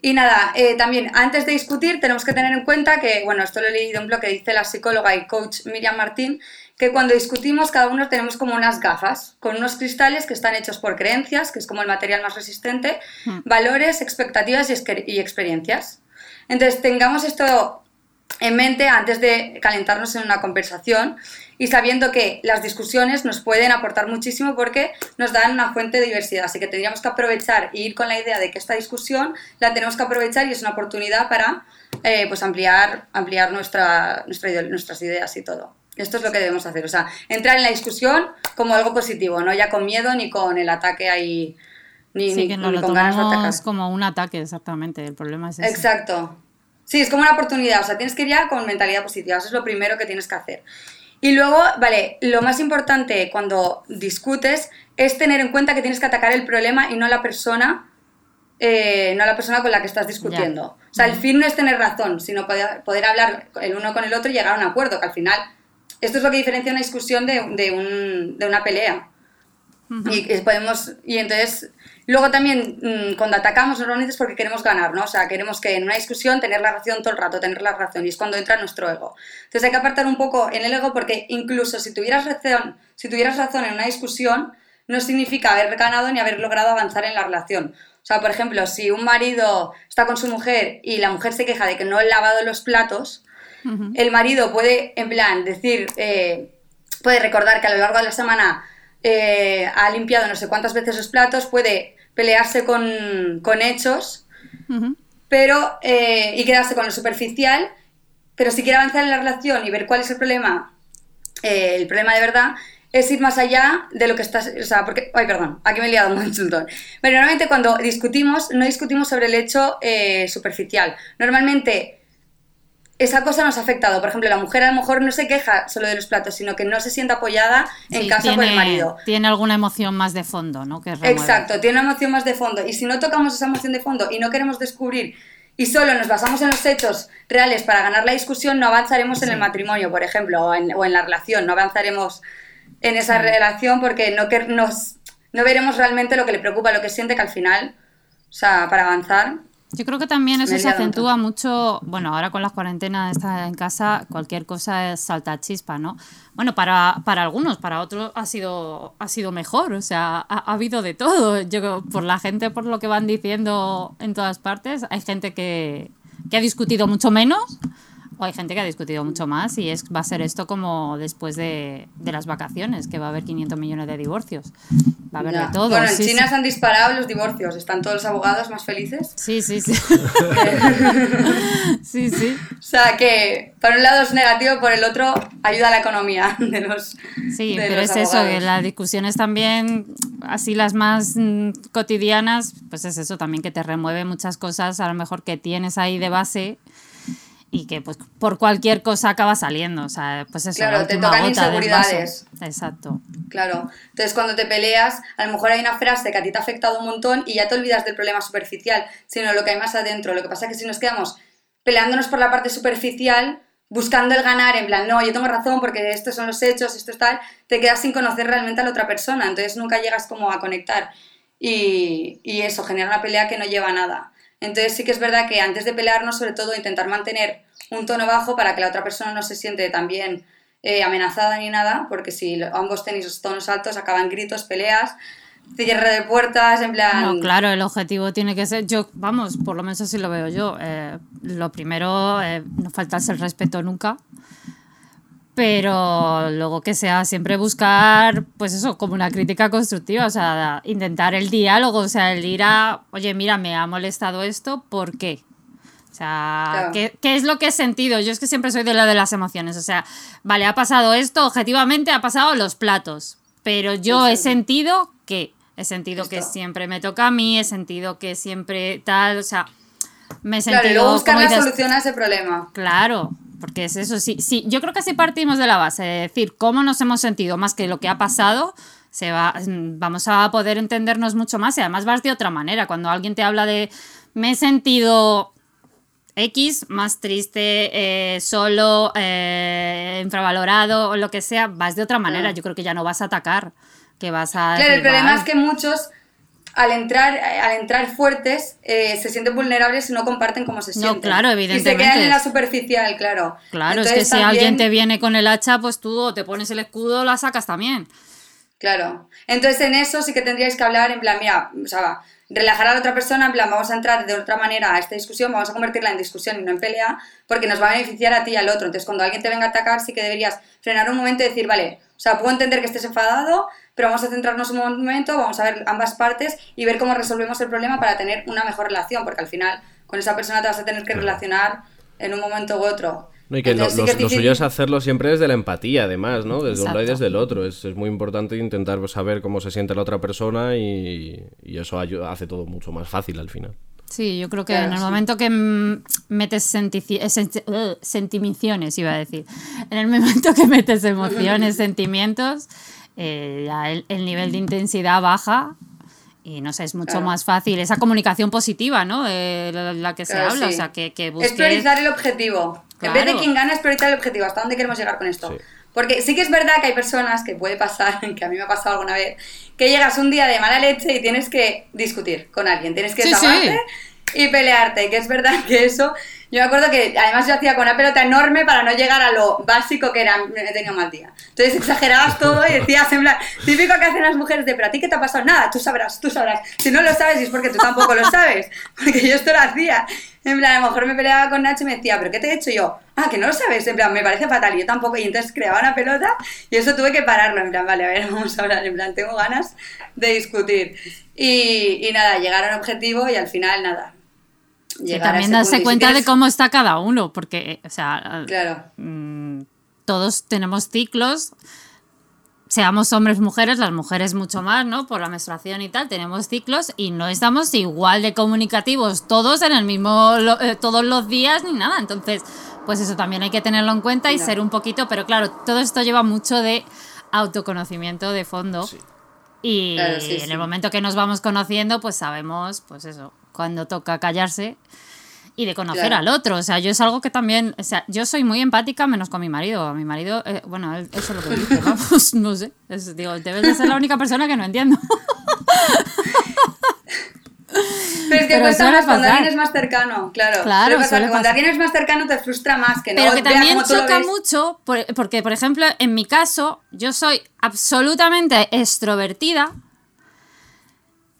Y nada, eh, también antes de discutir tenemos que tener en cuenta que, bueno, esto lo he leído en un blog que dice la psicóloga y coach Miriam Martín, que cuando discutimos cada uno tenemos como unas gafas con unos cristales que están hechos por creencias, que es como el material más resistente, hmm. valores, expectativas y, y experiencias. Entonces tengamos esto en mente antes de calentarnos en una conversación y sabiendo que las discusiones nos pueden aportar muchísimo porque nos dan una fuente de diversidad. Así que tendríamos que aprovechar y ir con la idea de que esta discusión la tenemos que aprovechar y es una oportunidad para eh, pues ampliar, ampliar nuestra, nuestras ideas y todo. Esto es lo que debemos hacer, o sea, entrar en la discusión como algo positivo, no ya con miedo ni con el ataque ahí, ni, sí, que no lo con ganas de atacar. como un ataque, exactamente, el problema es ese. Exacto. Sí, es como una oportunidad, o sea, tienes que ir ya con mentalidad positiva, eso es lo primero que tienes que hacer. Y luego, vale, lo más importante cuando discutes es tener en cuenta que tienes que atacar el problema y no la persona, eh, no la persona con la que estás discutiendo. O sea, el fin no es tener razón, sino poder, poder, hablar el uno con el otro y llegar a un acuerdo, que al final esto es lo que diferencia una discusión de, de, un, de una pelea. y, podemos, y entonces Luego también mm, cuando atacamos normalmente es porque queremos ganar, ¿no? O sea, queremos que en una discusión tener la razón todo el rato, tener la razón, y es cuando entra nuestro ego. Entonces hay que apartar un poco en el ego porque incluso si tuvieras razón, si tuvieras razón en una discusión, no significa haber ganado ni haber logrado avanzar en la relación. O sea, por ejemplo, si un marido está con su mujer y la mujer se queja de que no ha lavado los platos, el marido puede, en plan, decir, eh, puede recordar que a lo largo de la semana eh, ha limpiado no sé cuántas veces los platos, puede pelearse con, con hechos, pero, eh, y quedarse con lo superficial, pero si quiere avanzar en la relación y ver cuál es el problema, eh, el problema de verdad, es ir más allá de lo que estás, o sea, porque, ay, perdón, aquí me he liado un montón. Pero normalmente cuando discutimos, no discutimos sobre el hecho eh, superficial. Normalmente esa cosa nos ha afectado. Por ejemplo, la mujer a lo mejor no se queja solo de los platos, sino que no se siente apoyada en casa por el marido. Tiene alguna emoción más de fondo, ¿no? Que Exacto, tiene una emoción más de fondo. Y si no tocamos esa emoción de fondo y no queremos descubrir y solo nos basamos en los hechos reales para ganar la discusión, no avanzaremos en el matrimonio, por ejemplo, o en, la relación, no avanzaremos en esa relación porque no, nos, no veremos realmente lo que le preocupa, lo que siente, que al final, o sea, para avanzar yo creo que también eso se acentúa mucho, bueno, ahora con las cuarentenas está en casa, cualquier cosa es salta chispa, ¿no? Bueno, para, para algunos, para otros ha sido, ha sido mejor, o sea, ha, ha, habido de todo. Yo, por la gente, por lo que van diciendo en todas partes, hay gente que, que ha discutido mucho menos hay gente que ha discutido mucho más y es, va a ser esto como después de, de las vacaciones, que va a haber 500 millones de divorcios. Va a haber de todo. Bueno, en China se han disparado los divorcios. ¿Están todos los abogados más felices? Sí, sí, sí. sí, sí. O sea, que por un lado es negativo, por el otro ayuda a la economía de los Sí, pero es eso, que las discusiones también, así las más mm, cotidianas, pues es eso también que te remueve muchas cosas, a lo mejor que tienes ahí de base y que pues por cualquier cosa acaba saliendo. O sea, pues eso, claro, te tocan inseguridades. Exacto. Claro. Entonces cuando te peleas, a lo mejor hay una frase que a ti te ha afectado un montón y ya te olvidas del problema superficial, sino lo que hay más adentro. Lo que pasa es que si nos quedamos peleándonos por la parte superficial, buscando el ganar, en plan, no, yo tengo razón porque estos son los hechos, esto es tal, te quedas sin conocer realmente a la otra persona. Entonces nunca llegas como a conectar. Y, y eso, genera una pelea que no lleva a nada. Entonces sí que es verdad que antes de pelearnos, sobre todo, intentar mantener un tono bajo para que la otra persona no se siente también eh, amenazada ni nada, porque si ambos tenéis los tonos altos, acaban gritos, peleas, cierre de puertas, en plan... No, claro, el objetivo tiene que ser, yo, vamos, por lo menos así lo veo yo, eh, lo primero, eh, no faltarse el respeto nunca, pero luego que sea siempre buscar, pues eso, como una crítica constructiva, o sea, intentar el diálogo, o sea, el ir a, oye, mira, me ha molestado esto, ¿por qué? O sea, ¿qué, es lo que he sentido? Yo es que siempre soy de la de las emociones, o sea, vale, ha pasado esto, objetivamente ha pasado los platos, pero yo he sentido que, he sentido que siempre me toca a mí, he sentido que siempre tal, o sea, me he sentido... Claro, y luego buscar la solución a ese problema. Claro, porque es eso, sí, sí, yo creo que si partimos de la base, de decir cómo nos hemos sentido más que lo que ha pasado, se va, vamos a poder entendernos mucho más y además vas de otra manera. Cuando alguien te habla de me he sentido X, más triste, eh, solo, eh, infravalorado o lo que sea, vas de otra manera. Yo creo que ya no vas a atacar, que vas a... Claro, el problema es que muchos al entrar, al entrar fuertes, eh, se sienten vulnerables y no comparten cómo se sienten. No, claro, evidentemente. Y se quedan en la superficial, claro. Claro, es que si alguien te viene con el hacha, pues tú te pones el escudo, la sacas también. Claro. Entonces en eso sí que tendríais que hablar en plan, mira, o sea, relajar a la otra persona, en plan, vamos a entrar de otra manera a esta discusión, vamos a convertirla en discusión y no en pelea, porque nos va a beneficiar a ti y al otro. Entonces cuando alguien te venga a atacar, sí que deberías frenar un momento y decir, vale, o sea, puedo entender que estés enfadado, pero vamos a centrarnos un momento, vamos a ver ambas partes y ver cómo resolvemos el problema para tener una mejor relación, porque al final con esa persona te vas a tener que relacionar en un momento u otro. No, y que lo, suyo es hacerlo siempre desde la empatía, además, ¿no? Desde un lado y desde el otro. Es, muy importante intentar saber cómo se siente la otra persona y, eso hace todo mucho más fácil al final. Sí, yo creo que en el momento que metes eh, sentimientos, iba a decir, en el momento que metes emociones, sentimientos, eh, el, nivel de intensidad baja y no sé, es mucho más fácil esa comunicación positiva, ¿no? Eh, la, que se habla, o sea, que, que Es priorizar el objetivo. En vez de quien gana, es priorizar el objetivo. ¿Hasta dónde queremos llegar con esto? Porque sí que es verdad que hay personas que puede pasar, que a mí me ha pasado alguna vez, que llegas un día de mala leche y tienes que discutir con alguien, tienes que sí, y pelearte, que es verdad que eso yo me acuerdo que además yo hacía con una pelota enorme para no llegar a lo básico que era, he tenido mal día. Entonces exagerabas todo y decías, en plan, típico que hacen las mujeres de, pero a ti qué te ha pasado, nada, tú sabrás, tú sabrás. Si no lo sabes es porque tú tampoco lo sabes, porque yo esto lo hacía. En plan, a lo mejor me peleaba con Nacho y me decía, ¿pero qué te he hecho yo? Ah, que no lo sabes. En plan, me parece fatal. Y yo tampoco. Y entonces creaba una pelota y eso tuve que pararlo. En plan, vale, a ver, vamos a hablar. En plan, tengo ganas de discutir. Y, y nada, llegar a un objetivo y al final, nada, y también darse cuenta de cómo está cada uno, porque, o sea, mm, todos tenemos ciclos, seamos hombres, mujeres, las mujeres mucho más, ¿no? Por la menstruación y tal, tenemos ciclos y no estamos igual de comunicativos todos en el mismo, eh, todos los días ni nada. Entonces, pues eso también hay que tenerlo en cuenta y ser un poquito, pero claro, todo esto lleva mucho de autoconocimiento de fondo. Y en el momento que nos vamos conociendo, pues sabemos, pues eso, cuando toca callarse y de conocer al otro. O sea, yo es algo que también, o sea, yo soy muy empática menos con mi marido. A mi marido, eh, bueno, eso es lo que dice, vamos, no sé. digo, debes de ser la única persona que no entiendo. Pero es que cuesta cuando alguien es más cercano, claro. Claro, cuando alguien es más cercano te frustra más que no. Pero que también choca mucho, porque, por ejemplo, en mi caso, yo soy absolutamente extrovertida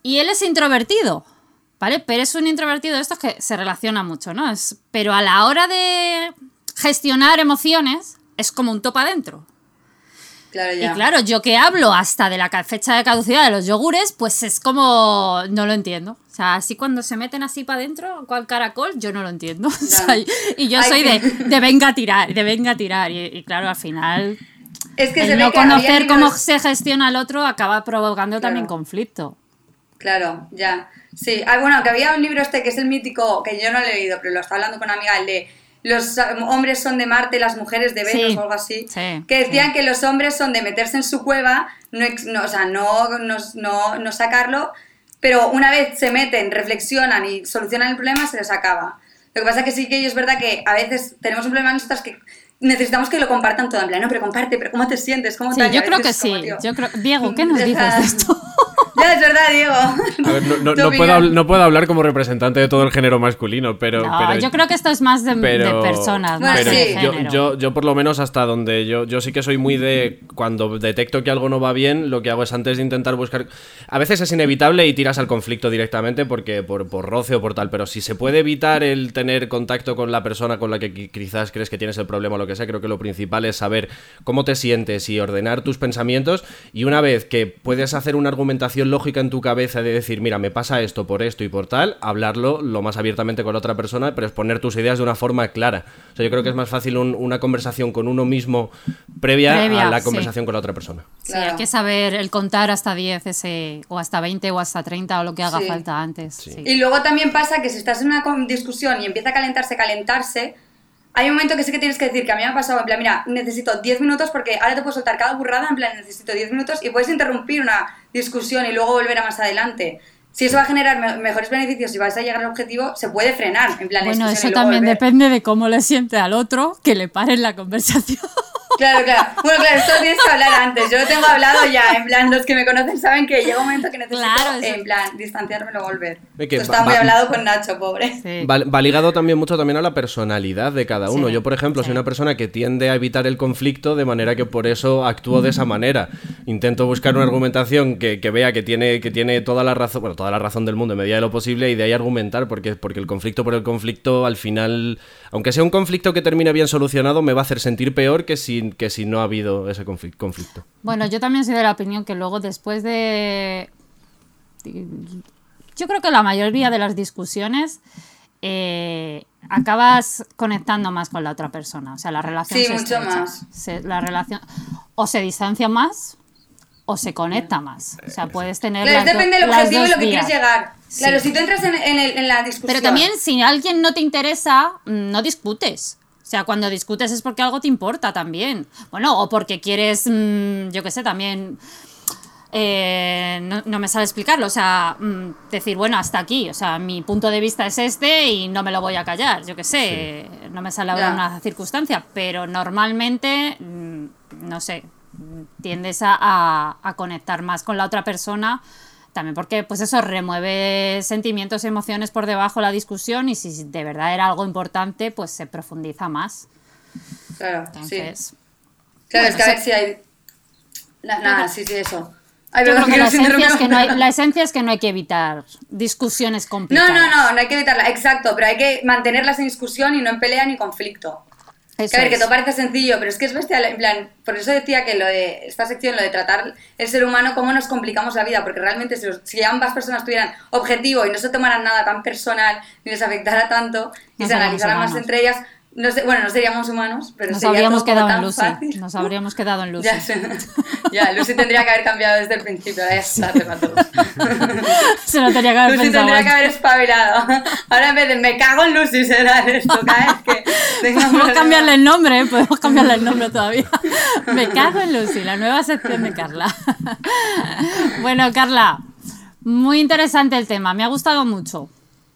y él es introvertido. ¿Vale? Pero es un introvertido de estos que se relaciona mucho, ¿no? Es, pero a la hora de gestionar emociones, es como un topa adentro. Claro, Y claro, yo que hablo hasta de la fecha de caducidad de los yogures, pues es como. No lo entiendo. O sea, así cuando se meten así para adentro, cual caracol, yo no lo entiendo. y yo soy de, de, venga a tirar, de venga a tirar. Y, claro, al final. Es que el no conocer cómo se gestiona el otro acaba provocando también conflicto. Claro, ya. Sí, ah, bueno, que había un libro este que es el mítico, que yo no lo he leído, pero lo estaba hablando con una amiga, el de los hombres son de Marte, las mujeres de Venus o algo así, que decían que los hombres son de meterse en su cueva, no, o sea, no, no, no, sacarlo, pero una vez se meten, reflexionan y solucionan el problema, se les acaba. Lo que pasa es que sí que es verdad que a veces tenemos un problema nosotras que necesitamos que lo compartan todo en plan, no, pero comparte, pero ¿cómo te sientes? ¿Cómo sí, yo creo que sí. Yo creo... Diego, ¿qué nos dices de esto? Ya, es verdad, Diego. A ver, no, no, puedo, hablar como representante de todo el género masculino, pero. yo creo que esto es más de, personas. yo, yo, por lo menos, hasta donde yo, yo sí que soy muy de. Cuando detecto que algo no va bien, lo que hago es antes de intentar buscar. A veces es inevitable y tiras al conflicto directamente porque por, por roce o por tal, pero si se puede evitar el tener contacto con la persona con la que quizás crees que tienes el problema o lo que sea, creo que lo principal es saber cómo te sientes y ordenar tus pensamientos. Y una vez que puedes hacer una argumentación lógica en tu cabeza de decir, mira, me pasa esto por esto y por tal, hablarlo lo más abiertamente con la otra persona, pero exponer tus ideas de una forma clara. O sea, yo creo que es más fácil una conversación con uno mismo previa, a la conversación con la otra persona. Sí, hay que saber el contar hasta 10 ese, o hasta 20 o hasta 30 o lo que haga falta antes. Y luego también pasa que si estás en una discusión y empieza a calentarse, calentarse, hay un momento que sí que tienes que decir que a mí me ha pasado, en plan, mira, necesito 10 minutos porque ahora te puedo soltar cada burrada, en plan, necesito 10 minutos y puedes interrumpir una discusión y luego volver a más adelante. Si eso va a generar mejores beneficios y vas a llegar al objetivo, se puede frenar. En plan, bueno, eso también depende de cómo le siente al otro que le paren la conversación. Claro, claro. Bueno, claro, esto tienes que hablar antes. Yo lo tengo hablado ya. En plan, los que me conocen saben que llega un momento que necesito, en plan, distanciarme o volver. Esto está muy hablado con Nacho, pobre. Va, ligado también mucho también a la personalidad de cada uno. Yo, por ejemplo, soy una persona que tiende a evitar el conflicto de manera que por eso actúo de esa manera. Intento buscar una argumentación que, vea que tiene, que tiene toda la razón, bueno, toda la razón del mundo en medida de lo posible y de ahí argumentar, porque, porque el conflicto por el conflicto al final, aunque sea un conflicto que termine bien solucionado, me va a hacer sentir peor que si que si no ha habido ese conflicto. Bueno, yo también soy de la opinión que luego después de... Yo creo que la mayoría de las discusiones eh, acabas conectando más con la otra persona. O sea, la relación... Sí, mucho más. la relación o se distancia más o se conecta más. O sea, puedes tener. Claro, depende del objetivo y lo que quieres llegar. Claro, si tú entras en, en, la discusión. Pero también, si alguien no te interesa, mm, no discutes. O sea, cuando discutes es porque algo te importa también. Bueno, o porque quieres, mm, yo qué sé, también... Eh, no, me sabe explicarlo, o sea, mm, decir, bueno, hasta aquí, o sea, mi punto de vista es este y no me lo voy a callar, yo qué sé, no me sale ahora una circunstancia, pero normalmente, mm, no sé, tiendes a, a, conectar más con la otra persona también porque, pues eso, remueve sentimientos y emociones por debajo de la discusión y si de verdad era algo importante, pues se profundiza más. Claro, sí. Claro, es que a ver si hay... nada, sí, sí, eso. la, esencia es que no hay, la esencia es que no hay que evitar discusiones complicadas. No, no, no, no hay que evitarla, exacto, pero hay que mantenerlas en discusión y no en pelea ni conflicto que a ver, que todo parece sencillo, pero es que es bestial, en plan, por eso decía que lo de esta sección, lo de tratar el ser humano, cómo nos complicamos la vida, porque realmente si, si ambas personas tuvieran objetivo y no se tomaran nada tan personal, ni les afectara tanto, y se analizaran más entre ellas, no sé, bueno, no seríamos humanos, pero nos habríamos quedado en Lucy. Nos habríamos quedado en Lucy. Ya, Lucy tendría que haber cambiado desde el principio. Ya está, todos. Se lo tenía que haber Lucy tendría que haber espabilado. Ahora en vez de me cago en Lucy será esto. Cada vez que podemos cambiarle el nombre, ¿eh? podemos cambiarle el nombre todavía. Me cago en Lucy, la nueva sección de Carla. Bueno, Carla, muy interesante el tema. Me ha gustado mucho.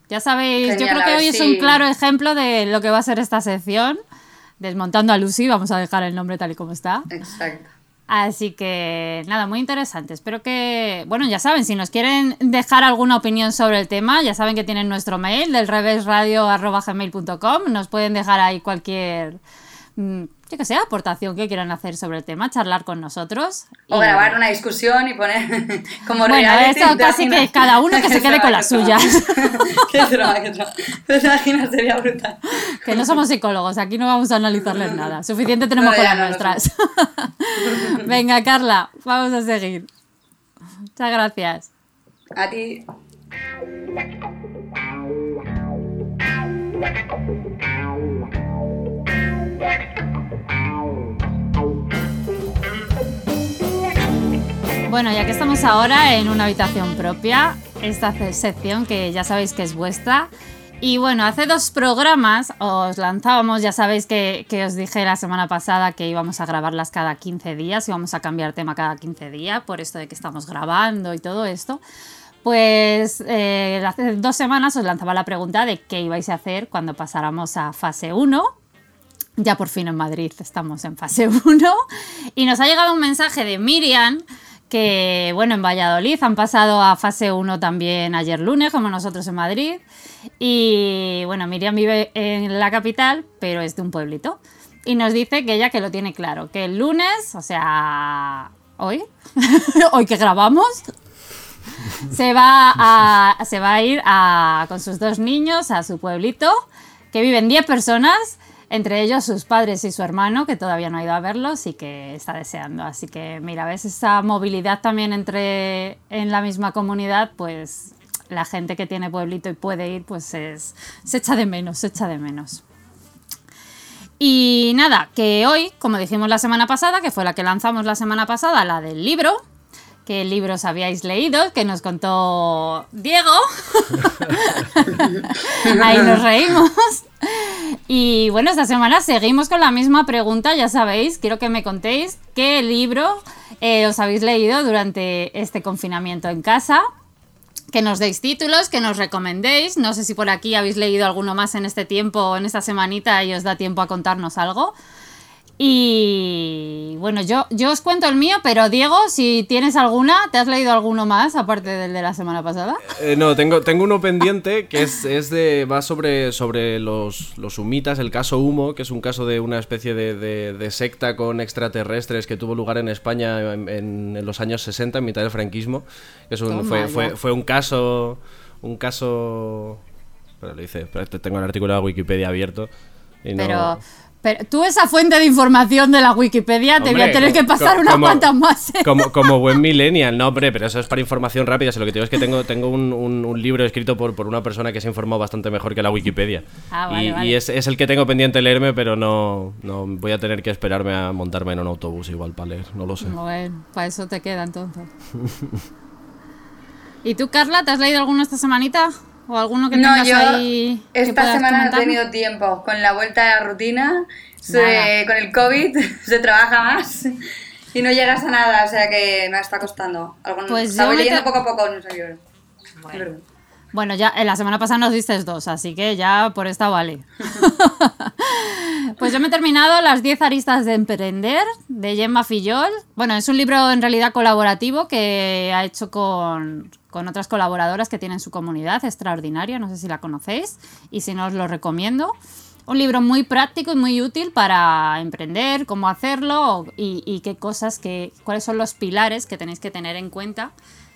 Ya sabéis, yo creo que hoy es un claro ejemplo de lo que va a ser esta sección. Desmontando a Lucy, vamos a dejar el nombre tal y como está. Exacto. Así que nada, muy interesante. Espero que, bueno, ya saben, si nos quieren dejar alguna opinión sobre el tema, ya saben que tienen nuestro mail del revésradio.gmail.com. Nos pueden dejar ahí cualquier que sea, aportación que quieran hacer sobre el tema, charlar con nosotros. O grabar una discusión y poner como Bueno, eso casi que cada uno que se quede con las suyas. qué drama, qué drama. ¿Te imaginas? Sería brutal. Que no somos psicólogos, aquí no vamos a analizarles nada. Suficiente tenemos con las nuestras. Venga, Carla, vamos a seguir. Muchas gracias. A ti. Bueno, ya que estamos ahora en una habitación propia, esta sección que ya sabéis que es vuestra. Y bueno, hace dos programas os lanzábamos, ya sabéis que, os dije la semana pasada que íbamos a grabarlas cada 15 días, íbamos a cambiar tema cada 15 días, por esto de que estamos grabando y todo esto. Pues eh, hace dos semanas os lanzaba la pregunta de qué ibais a hacer cuando pasáramos a fase 1. Ya por fin en Madrid estamos en fase 1. Y nos ha llegado un mensaje de Miriam que, bueno, en Valladolid han pasado a fase 1 también ayer lunes, como nosotros en Madrid. Y bueno, Miriam vive en la capital, pero es de un pueblito. Y nos dice que ella que lo tiene claro, que el lunes, o sea, hoy, hoy que grabamos, se va a, se va a ir con sus dos niños a su pueblito, que viven 10 personas, entre ellos sus padres y su hermano, que todavía no ha ido a verlos y que está deseando. Así que, mira, ves esa movilidad también entre en la misma comunidad, pues la gente que tiene pueblito y puede ir, pues es, se echa de menos, se echa de menos. Y nada, que hoy, como dijimos la semana pasada, que fue la que lanzamos la semana pasada, la del libro, qué libros habíais leído, que nos contó Diego. Ahí nos reímos. Y bueno, esta semana seguimos con la misma pregunta, ya sabéis, quiero que me contéis qué libro eh, os habéis leído durante este confinamiento en casa. Que nos deis títulos, que nos recomendéis. No sé si por aquí habéis leído alguno más en este tiempo en esta semanita y os da tiempo a contarnos algo. Y bueno, yo, yo os cuento el mío, pero Diego, si tienes alguna, ¿te has leído alguno más aparte del de la semana pasada? Eh, no, tengo, tengo uno pendiente que es, es de. va sobre, sobre los, los, humitas, el caso Humo, que es un caso de una especie de, de, secta con extraterrestres que tuvo lugar en España en, en, los años 60, en mitad del franquismo. Es un, fue, fue, fue, un caso. Un caso. Pero lo dice, tengo el artículo de Wikipedia abierto. Y pero. Pero tú esa fuente de información de la Wikipedia te voy a tener que pasar unas cuantas más. ¿eh? Como, como, buen millennial, no, hombre, pero eso es para información rápida. lo que te digo es que tengo, tengo un, un, libro escrito por, por, una persona que se ha informado bastante mejor que la Wikipedia. Ah, vale, y, vale. y es, es, el que tengo pendiente leerme, pero no, no voy a tener que esperarme a montarme en un autobús igual para leer, no lo sé. Bueno, para eso te queda entonces. ¿Y tú, Carla, te has leído alguno esta semanita? ¿O alguno que no, yo ahí esta semana no he tenido tiempo. Con la vuelta a la rutina, con el COVID, se trabaja más y no llegas a nada, o sea que me está costando. Algo, pues estaba leyendo poco a poco, no sé bueno. Bueno, ya en la semana pasada nos diste dos, así que ya por esta vale. pues yo me he terminado Las 10 aristas de emprender de Gemma Fillol. Bueno, es un libro en realidad colaborativo que ha hecho con, con otras colaboradoras que tienen su comunidad extraordinaria, no sé si la conocéis, y si no os lo recomiendo. Un libro muy práctico y muy útil para emprender, cómo hacerlo y, qué cosas, que, cuáles son los pilares que tenéis que tener en cuenta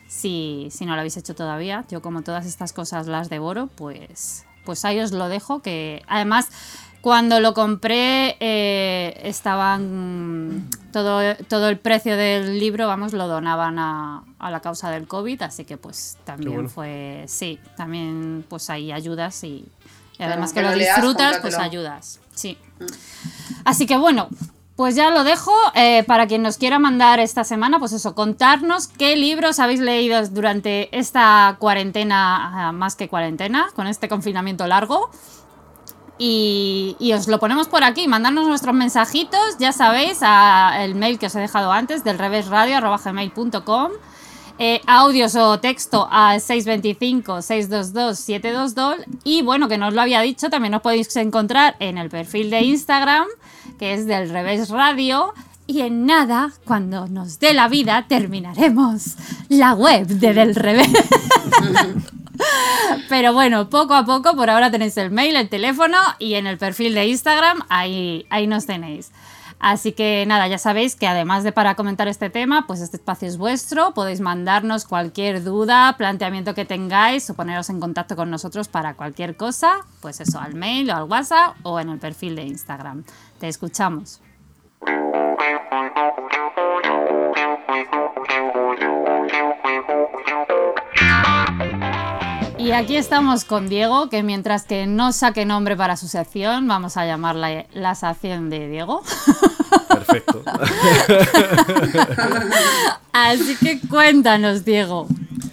si, si, no lo habéis hecho todavía. Yo como todas estas cosas las devoro, pues, pues ahí os lo dejo, que además cuando lo compré eh, estaban todo, todo el precio del libro, vamos, lo donaban a, a la causa del COVID, así que pues también fue, sí, también pues hay ayudas y, además que, lo disfrutas, pues ayudas, sí. Mm. Así que bueno, pues ya lo dejo. Eh, para quien nos quiera mandar esta semana, pues eso, contarnos qué libros habéis leído durante esta cuarentena, ah, más que cuarentena, con este confinamiento largo. Y, os lo ponemos por aquí, mandarnos nuestros mensajitos, ya sabéis, a el mail que os he dejado antes, del revésradio.gmail.com eh, audios o texto a 625-622-722 y bueno, que no os lo había dicho, también os podéis encontrar en el perfil de Instagram, que es del Revés Radio, y en nada, cuando nos dé la vida, terminaremos la web de Del Revés. Pero bueno, poco a poco, por ahora tenéis el mail, el teléfono y en el perfil de Instagram, ahí, ahí nos tenéis. Así que nada, ya sabéis que además de para comentar este tema, pues este espacio es vuestro, podéis mandarnos cualquier duda, planteamiento que tengáis o poneros en contacto con nosotros para cualquier cosa, pues eso, al mail o al WhatsApp o en el perfil de Instagram. Te escuchamos. Y aquí estamos con Diego, que mientras que no saque nombre para su sección, vamos a llamarla la sección de Diego. Perfecto. Así que cuéntanos, Diego.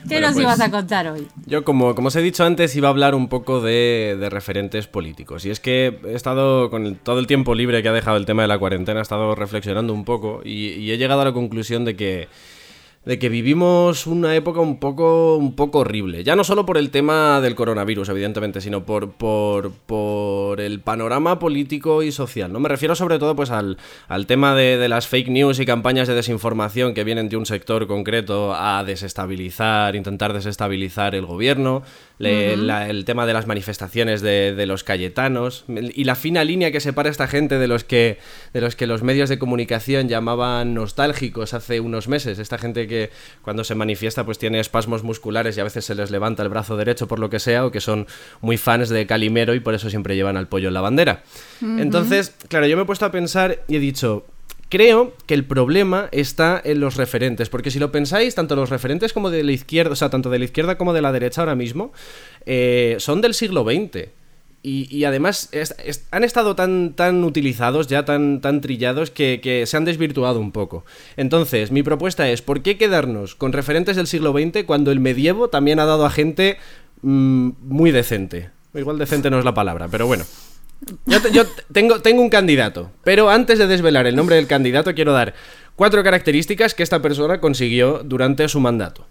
¿Qué nos ibas a pues, contar hoy? Yo, como, como os he dicho antes, iba a hablar un poco de, referentes políticos. Y es que he estado, con todo el tiempo libre que ha dejado el tema de la cuarentena, he estado reflexionando un poco y he llegado a la conclusión de que de que vivimos una época un poco, un poco horrible. Ya no solo por el tema del coronavirus, evidentemente, sino por, por, por el panorama político y social. ¿no? Me refiero sobre todo pues, al, al tema de, de, las fake news y campañas de desinformación que vienen de un sector concreto a desestabilizar, intentar desestabilizar el gobierno, le, la, el tema de las manifestaciones de, de, los cayetanos y la fina línea que separa a esta gente de los, que, de los que los medios de comunicación llamaban nostálgicos hace unos meses. Esta gente que que cuando se manifiesta pues tiene espasmos musculares y a veces se les levanta el brazo derecho por lo que sea, o que son muy fans de Calimero y por eso siempre llevan al pollo en la bandera. Entonces, claro, yo me he puesto a pensar y he dicho, Creo que el problema está en los referentes, porque si lo pensáis, tanto los referentes como de la izquierda, o sea, tanto de la izquierda como de la derecha ahora mismo, eh, son del siglo XX. Y, además han estado tan, tan utilizados, ya tan, tan trillados, que, se han desvirtuado un poco. Entonces, mi propuesta es, ¿por qué quedarnos con referentes del siglo XX cuando el medievo también ha dado a gente mm, muy decente? Igual decente no es la palabra, pero bueno. Yo, yo tengo, tengo un candidato, pero antes de desvelar el nombre del candidato quiero dar cuatro características que esta persona consiguió durante su mandato.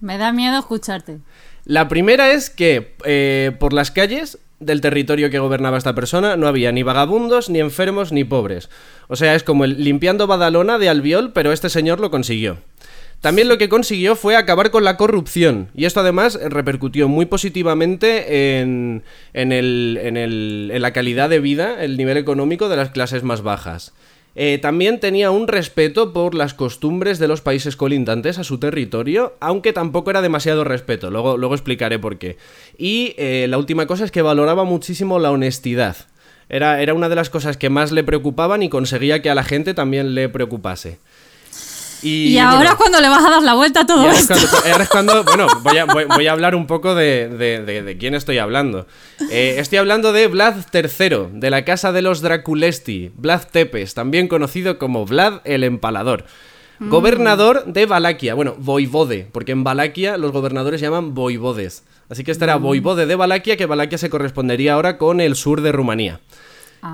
Me da miedo escucharte. La primera es que eh, por las calles del territorio que gobernaba esta persona no había ni vagabundos, ni enfermos, ni pobres. O sea, es como el limpiando Badalona de Albiol, pero este señor lo consiguió. También lo que consiguió fue acabar con la corrupción, y esto además repercutió muy positivamente en, en, el, en, el, en la calidad de vida, el nivel económico de las clases más bajas. Eh, también tenía un respeto por las costumbres de los países colindantes a su territorio, aunque tampoco era demasiado respeto, luego, luego explicaré por qué. Y eh, la última cosa es que valoraba muchísimo la honestidad. Era, era una de las cosas que más le preocupaban y conseguía que a la gente también le preocupase. Y, ahora es cuando le vas a dar la vuelta a todo esto. ahora es cuando, bueno, voy a, voy, a hablar un poco de, de, de, quién estoy hablando. Eh, estoy hablando de Vlad III, de la casa de los Draculesti, Vlad Tepes, también conocido como Vlad el Empalador. Mm. Gobernador de Valaquia, bueno, voivode, porque en Valaquia los gobernadores llaman voivodes. Así que este era mm. voivode de Valaquia, que Valaquia se correspondería ahora con el sur de Rumanía.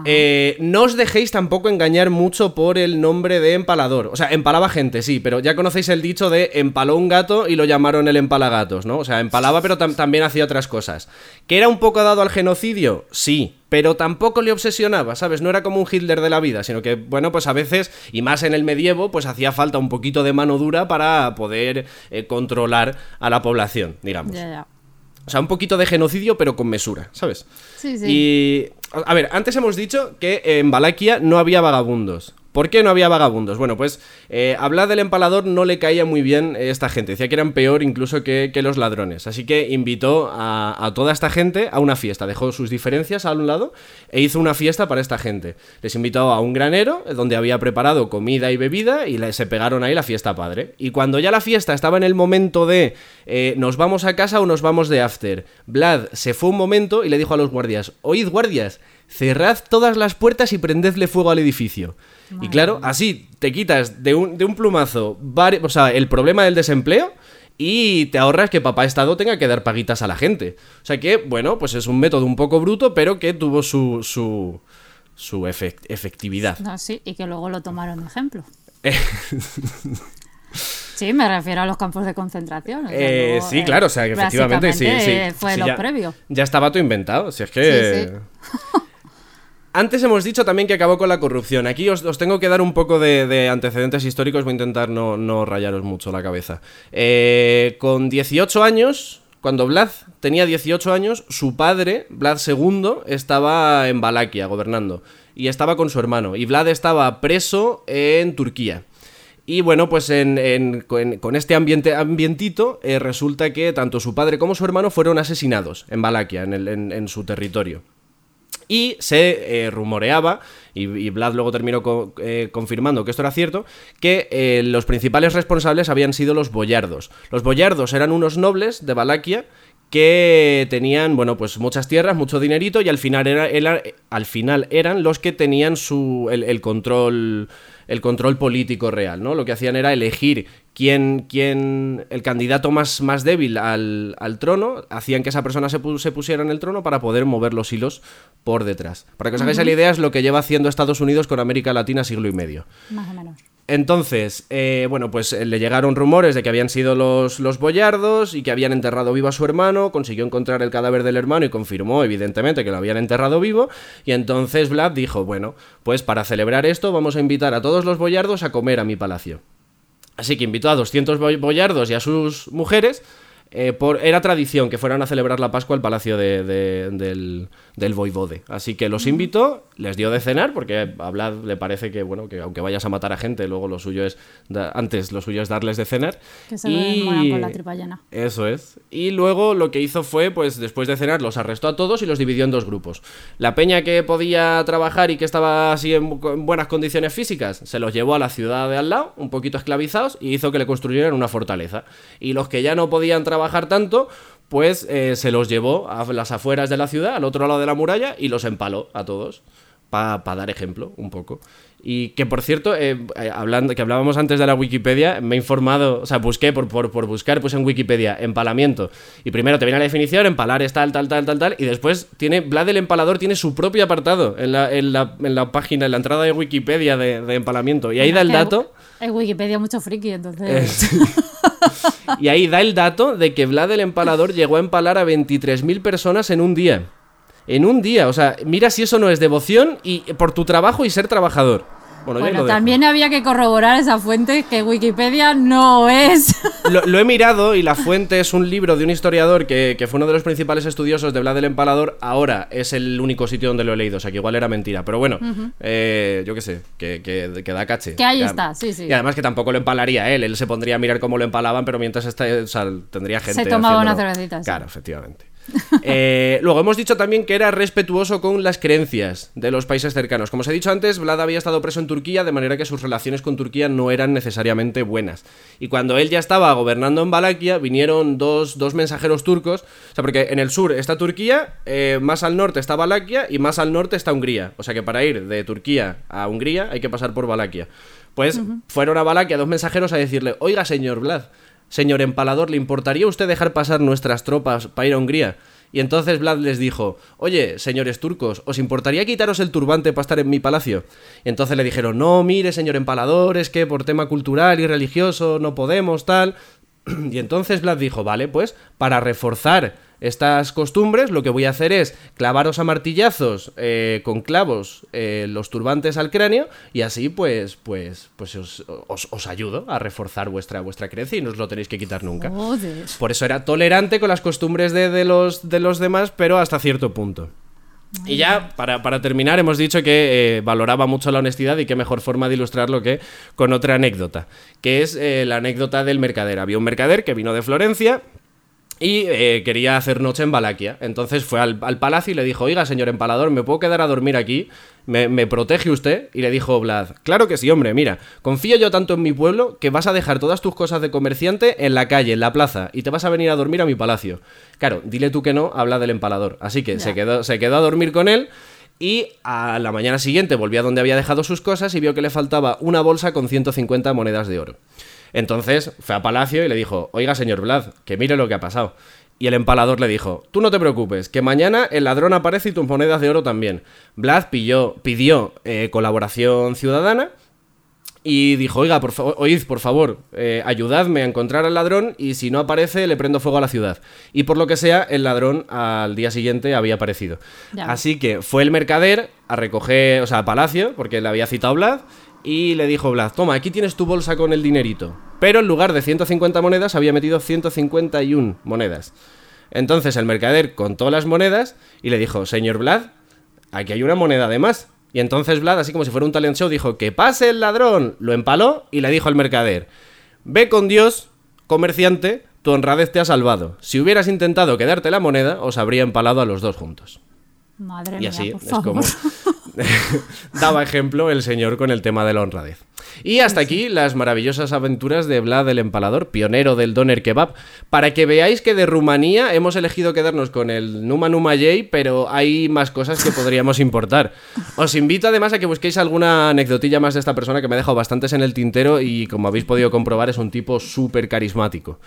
Eh, no os dejéis tampoco engañar mucho por el nombre de empalador. O sea, empalaba gente, sí, pero ya conocéis el dicho de empaló un gato y lo llamaron el empalagatos, ¿no? O sea, empalaba, pero también hacía otras cosas. ¿Que era un poco dado al genocidio? Sí, pero tampoco le obsesionaba, ¿sabes? No era como un Hitler de la vida, sino que, bueno, pues a veces, y más en el medievo, pues hacía falta un poquito de mano dura para poder eh, controlar a la población, digamos. O sea, un poquito de genocidio, pero con mesura, ¿sabes? Sí, sí. Y. A ver, antes hemos dicho que en Valaquia no había vagabundos. ¿Por qué no había vagabundos? Bueno, pues eh, hablar del empalador no le caía muy bien esta gente. Decía que eran peor incluso que, los ladrones. Así que invitó a, toda esta gente a una fiesta. Dejó sus diferencias a un lado e hizo una fiesta para esta gente. Les invitó a un granero donde había preparado comida y bebida y se pegaron ahí la fiesta padre. Y cuando ya la fiesta estaba en el momento de eh, nos vamos a casa o nos vamos de after, Vlad se fue un momento y le dijo a los guardias, oíd guardias, cerrad todas las puertas y prendedle fuego al edificio. Y claro, así te quitas de un, de un plumazo o sea, el problema del desempleo y te ahorras que papá Estado tenga que dar paguitas a la gente. O sea que, bueno, pues es un método un poco bruto, pero que tuvo su, su, su efectividad. sí, y que luego lo tomaron de ejemplo. Sí, me refiero a los campos de concentración. Eh, sí, eh, claro, o sea, que efectivamente sí, sí. Fue lo previo. Ya estaba todo inventado, si es que... Sí, Antes hemos dicho también que acabó con la corrupción. Aquí os, tengo que dar un poco de, antecedentes históricos, voy a intentar no, rayaros mucho la cabeza. Eh, con 18 años, cuando Vlad tenía 18 años, su padre, Vlad II, estaba en Valaquia gobernando y estaba con su hermano. Y Vlad estaba preso en Turquía. Y bueno, pues con este ambiente, ambientito eh, resulta que tanto su padre como su hermano fueron asesinados en Valaquia, en su territorio. Y se eh, rumoreaba, y, Vlad luego terminó eh, confirmando que esto era cierto, que eh, los principales responsables habían sido los boyardos. Los boyardos eran unos nobles de Valaquia que tenían, bueno, pues muchas tierras, mucho dinerito y al final, era, al final eran los que tenían su, el, control el control político real, ¿no? Lo que hacían era elegir quién, quién el candidato más, más débil al, al, trono, hacían que esa persona se, se, pusiera en el trono para poder mover los hilos por detrás. Para que os hagáis la idea es lo que lleva haciendo Estados Unidos con América Latina siglo y medio. Más o menos. Entonces, eh, bueno, pues eh, le llegaron rumores de que habían sido los, los boyardos y que habían enterrado vivo a su hermano, consiguió encontrar el cadáver del hermano y confirmó evidentemente que lo habían enterrado vivo, y entonces Vlad dijo, bueno, pues para celebrar esto vamos a invitar a todos los boyardos a comer a mi palacio. Así que invitó a 200 boyardos y a sus mujeres, eh, por, era tradición que fueran a celebrar la Pascua al palacio de, del, del voivode. Así que los invitó, les dio de cenar, porque a Vlad le parece que, bueno, que aunque vayas a matar a gente, luego lo suyo es, antes lo suyo es darles de cenar. Que se y... con la tripa llena. Eso es. Y luego lo que hizo fue, pues después de cenar, los arrestó a todos y los dividió en dos grupos. La peña que podía trabajar y que estaba así en, buenas condiciones físicas, se los llevó a la ciudad de al lado, un poquito esclavizados, y hizo que le construyeran una fortaleza. Y los que ya no podían trabajar tanto, pues eh, se los llevó a las afueras de la ciudad, al otro lado de la muralla, y los empaló a todos. Para dar ejemplo, un poco. Y que por cierto, eh, eh, hablando, que hablábamos antes de la Wikipedia, me he informado, o sea, busqué por, por, por buscar, pues en Wikipedia, empalamiento. Y primero te viene la definición, empalar es tal, tal, tal, tal, tal. Y después tiene, Vlad el Empalador tiene su propio apartado en la, en la, en la página, en la entrada de Wikipedia de, de empalamiento. Y ahí da el dato. En Wikipedia mucho friki, entonces. y ahí da el dato de que Vlad el Empalador llegó a empalar a 23.000 personas en un día. En un día, o sea, mira si eso no es devoción y por tu trabajo y ser trabajador. Bueno, también había que corroborar esa fuente que Wikipedia no es. Lo, he mirado y la fuente es un libro de un historiador que, fue uno de los principales estudiosos de Vlad el Empalador. Ahora es el único sitio donde lo he leído, o sea que igual era mentira. Pero bueno, eh, yo qué sé, que, que, da caché. Que ahí está, sí, sí. Y además que tampoco lo empalaría él, él se pondría a mirar cómo lo empalaban, pero mientras está, o sea, tendría gente. Se tomaba una cervecita. Claro, efectivamente. Eh, luego hemos dicho también que era respetuoso con las creencias de los países cercanos. Como os he dicho antes, Vlad había estado preso en Turquía, de manera que sus relaciones con Turquía no eran necesariamente buenas. Y cuando él ya estaba gobernando en Valaquia, vinieron dos, mensajeros turcos. O sea, porque en el sur está Turquía, eh, más al norte está Valaquia y más al norte está Hungría. O sea que para ir de Turquía a Hungría hay que pasar por Valaquia. Pues fueron a Valaquia dos mensajeros a decirle, oiga señor Vlad, Señor empalador, ¿le importaría usted dejar pasar nuestras tropas para ir a Hungría? Y entonces Vlad les dijo, oye, señores turcos, ¿os importaría quitaros el turbante para estar en mi palacio? Y entonces le dijeron, no, mire, señor empalador, es que por tema cultural y religioso no podemos, tal. Y entonces Vlad dijo, vale, pues para reforzar estas costumbres, lo que voy a hacer es clavaros a martillazos eh, con clavos eh, los turbantes al cráneo y así pues pues pues os, os, ayudo a reforzar vuestra, vuestra creencia y no os lo tenéis que quitar nunca. Por eso era tolerante con las costumbres de, los, de los demás, pero hasta cierto punto. Y ya, para, terminar, hemos dicho que eh, valoraba mucho la honestidad y qué mejor forma de ilustrarlo que con otra anécdota, que es la anécdota del mercader. Había un mercader que vino de Florencia, y eh, quería hacer noche en Valaquia. Entonces fue al, palacio y le dijo, oiga, señor empalador, ¿me puedo quedar a dormir aquí? ¿Me, protege usted? Y le dijo Vlad, claro que sí, hombre, mira, confío yo tanto en mi pueblo que vas a dejar todas tus cosas de comerciante en la calle, en la plaza, y te vas a venir a dormir a mi palacio. Claro, dile tú que no, habla del empalador. Así que se quedó, se quedó a dormir con él. Y a la mañana siguiente volvió a donde había dejado sus cosas y vio que le faltaba una bolsa con 150 monedas de oro. Entonces fue a Palacio y le dijo, oiga señor Vlad, que mire lo que ha pasado. Y el empalador le dijo, tú no te preocupes, que mañana el ladrón aparece y tus monedas de oro también. Vlad pidió eh, colaboración ciudadana y dijo, oiga, por oíd, por favor, eh, ayudadme a encontrar al ladrón y si no aparece le prendo fuego a la ciudad. Y por lo que sea, el ladrón al día siguiente había aparecido. Así que fue el mercader a recoger, o sea, a Palacio, porque le había citado Vlad, y le dijo Vlad, toma, aquí tienes tu bolsa con el dinerito. Pero en lugar de 150 monedas había metido 151 monedas. Entonces el mercader contó las monedas y le dijo, señor Vlad, aquí hay una moneda de más. Y entonces Vlad, así como si fuera un talent show, dijo, que pase el ladrón. Lo empaló y le dijo al mercader, ve con Dios, comerciante, tu honradez te ha salvado. Si hubieras intentado quedarte la moneda, os habría empalado a los dos juntos. Madre y así es como daba ejemplo el señor con el tema de la honradez. Y hasta aquí las maravillosas aventuras de Vlad el Empalador, pionero del Doner Kebab. Para que veáis que de Rumanía hemos elegido quedarnos con el Numa Numa Jay, pero hay más cosas que podríamos importar. Os invito además a que busquéis alguna anecdotilla más de esta persona que me ha dejado bastantes en el tintero y como habéis podido comprobar es un tipo súper carismático.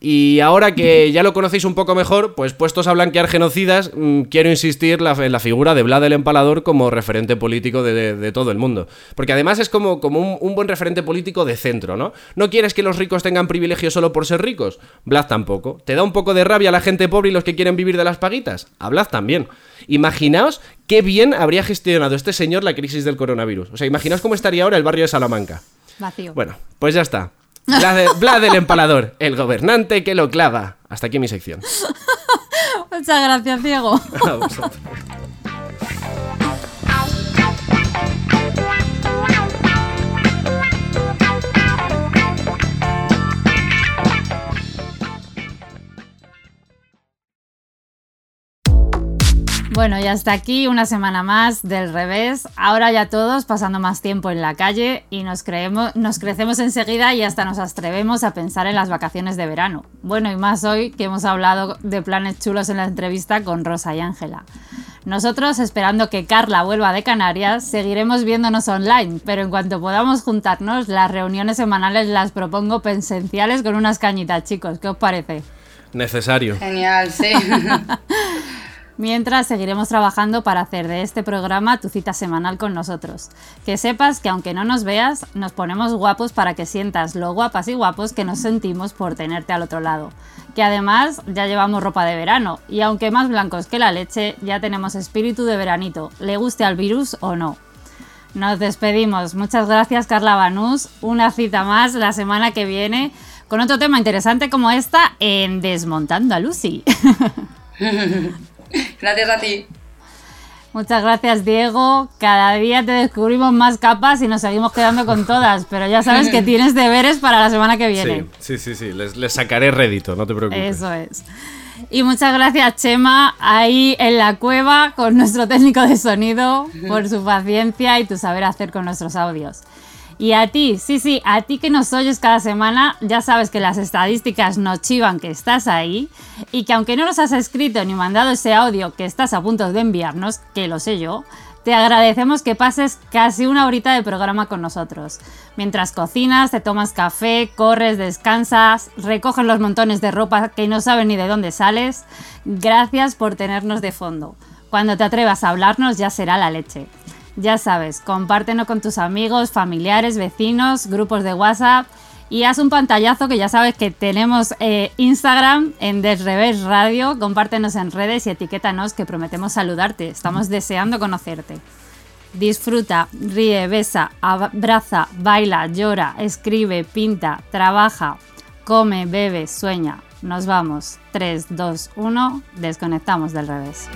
Y ahora que ya lo conocéis un poco mejor, pues puestos a blanquear genocidas, mm, quiero insistir en la figura de Vlad el Empalador como referente político de, todo el mundo. Porque además es como, como un un buen referente político de centro, ¿no? No quieres que los ricos tengan privilegios solo por ser ricos. Blaz tampoco. ¿Te da un poco de rabia la gente pobre y los que quieren vivir de las paguitas? A Blaz también. Imaginaos qué bien habría gestionado este señor la crisis del coronavirus. O sea, imaginaos cómo estaría ahora el barrio de Salamanca. Vacío. Bueno, pues ya está. Blaz, del empalador, el gobernante que lo clava. Hasta aquí mi sección. Muchas gracias, Diego. Bueno, y hasta aquí una semana más del revés. Ahora ya todos pasando más tiempo en la calle y nos, creemos, nos crecemos enseguida y hasta nos atrevemos a pensar en las vacaciones de verano. Bueno, y más hoy que hemos hablado de planes chulos en la entrevista con Rosa y Ángela. Nosotros, esperando que Carla vuelva de Canarias, seguiremos viéndonos online, pero en cuanto podamos juntarnos, las reuniones semanales las propongo presenciales con unas cañitas, chicos. ¿Qué os parece? Necesario. Genial, sí. Mientras seguiremos trabajando para hacer de este programa tu cita semanal con nosotros. Que sepas que aunque no nos veas, nos ponemos guapos para que sientas lo guapas y guapos que nos sentimos por tenerte al otro lado. Que además ya llevamos ropa de verano y aunque más blancos que la leche, ya tenemos espíritu de veranito, le guste al virus o no. Nos despedimos. Muchas gracias Carla Banús. Una cita más la semana que viene con otro tema interesante como esta en Desmontando a Lucy. Gracias a ti. Muchas gracias, Diego. Cada día te descubrimos más capas y nos seguimos quedando con todas, pero ya sabes que tienes deberes para la semana que viene. Sí, sí, sí, Les, sacaré rédito, no te preocupes. Eso es. Y muchas gracias, Chema, ahí en la cueva con nuestro técnico de sonido, por su paciencia y tu saber hacer con nuestros audios. Y a ti, sí, sí, a ti que nos oyes cada semana, ya sabes que las estadísticas nos chivan que estás ahí y que aunque no nos has escrito ni mandado ese audio que estás a punto de enviarnos, que lo sé yo, te agradecemos que pases casi una horita de programa con nosotros. Mientras cocinas, te tomas café, corres, descansas, recoges los montones de ropa que no saben ni de dónde sales, gracias por tenernos de fondo. Cuando te atrevas a hablarnos ya será la leche. Ya sabes, compártenos con tus amigos, familiares, vecinos, grupos de WhatsApp y haz un pantallazo que ya sabes que tenemos eh, Instagram en Desrevés Radio. Compártenos en redes y etiquétanos que prometemos saludarte. Estamos deseando conocerte. Disfruta, ríe, besa, abraza, baila, llora, escribe, pinta, trabaja, come, bebe, sueña. Nos vamos. 3, 2, 1. Desconectamos del revés.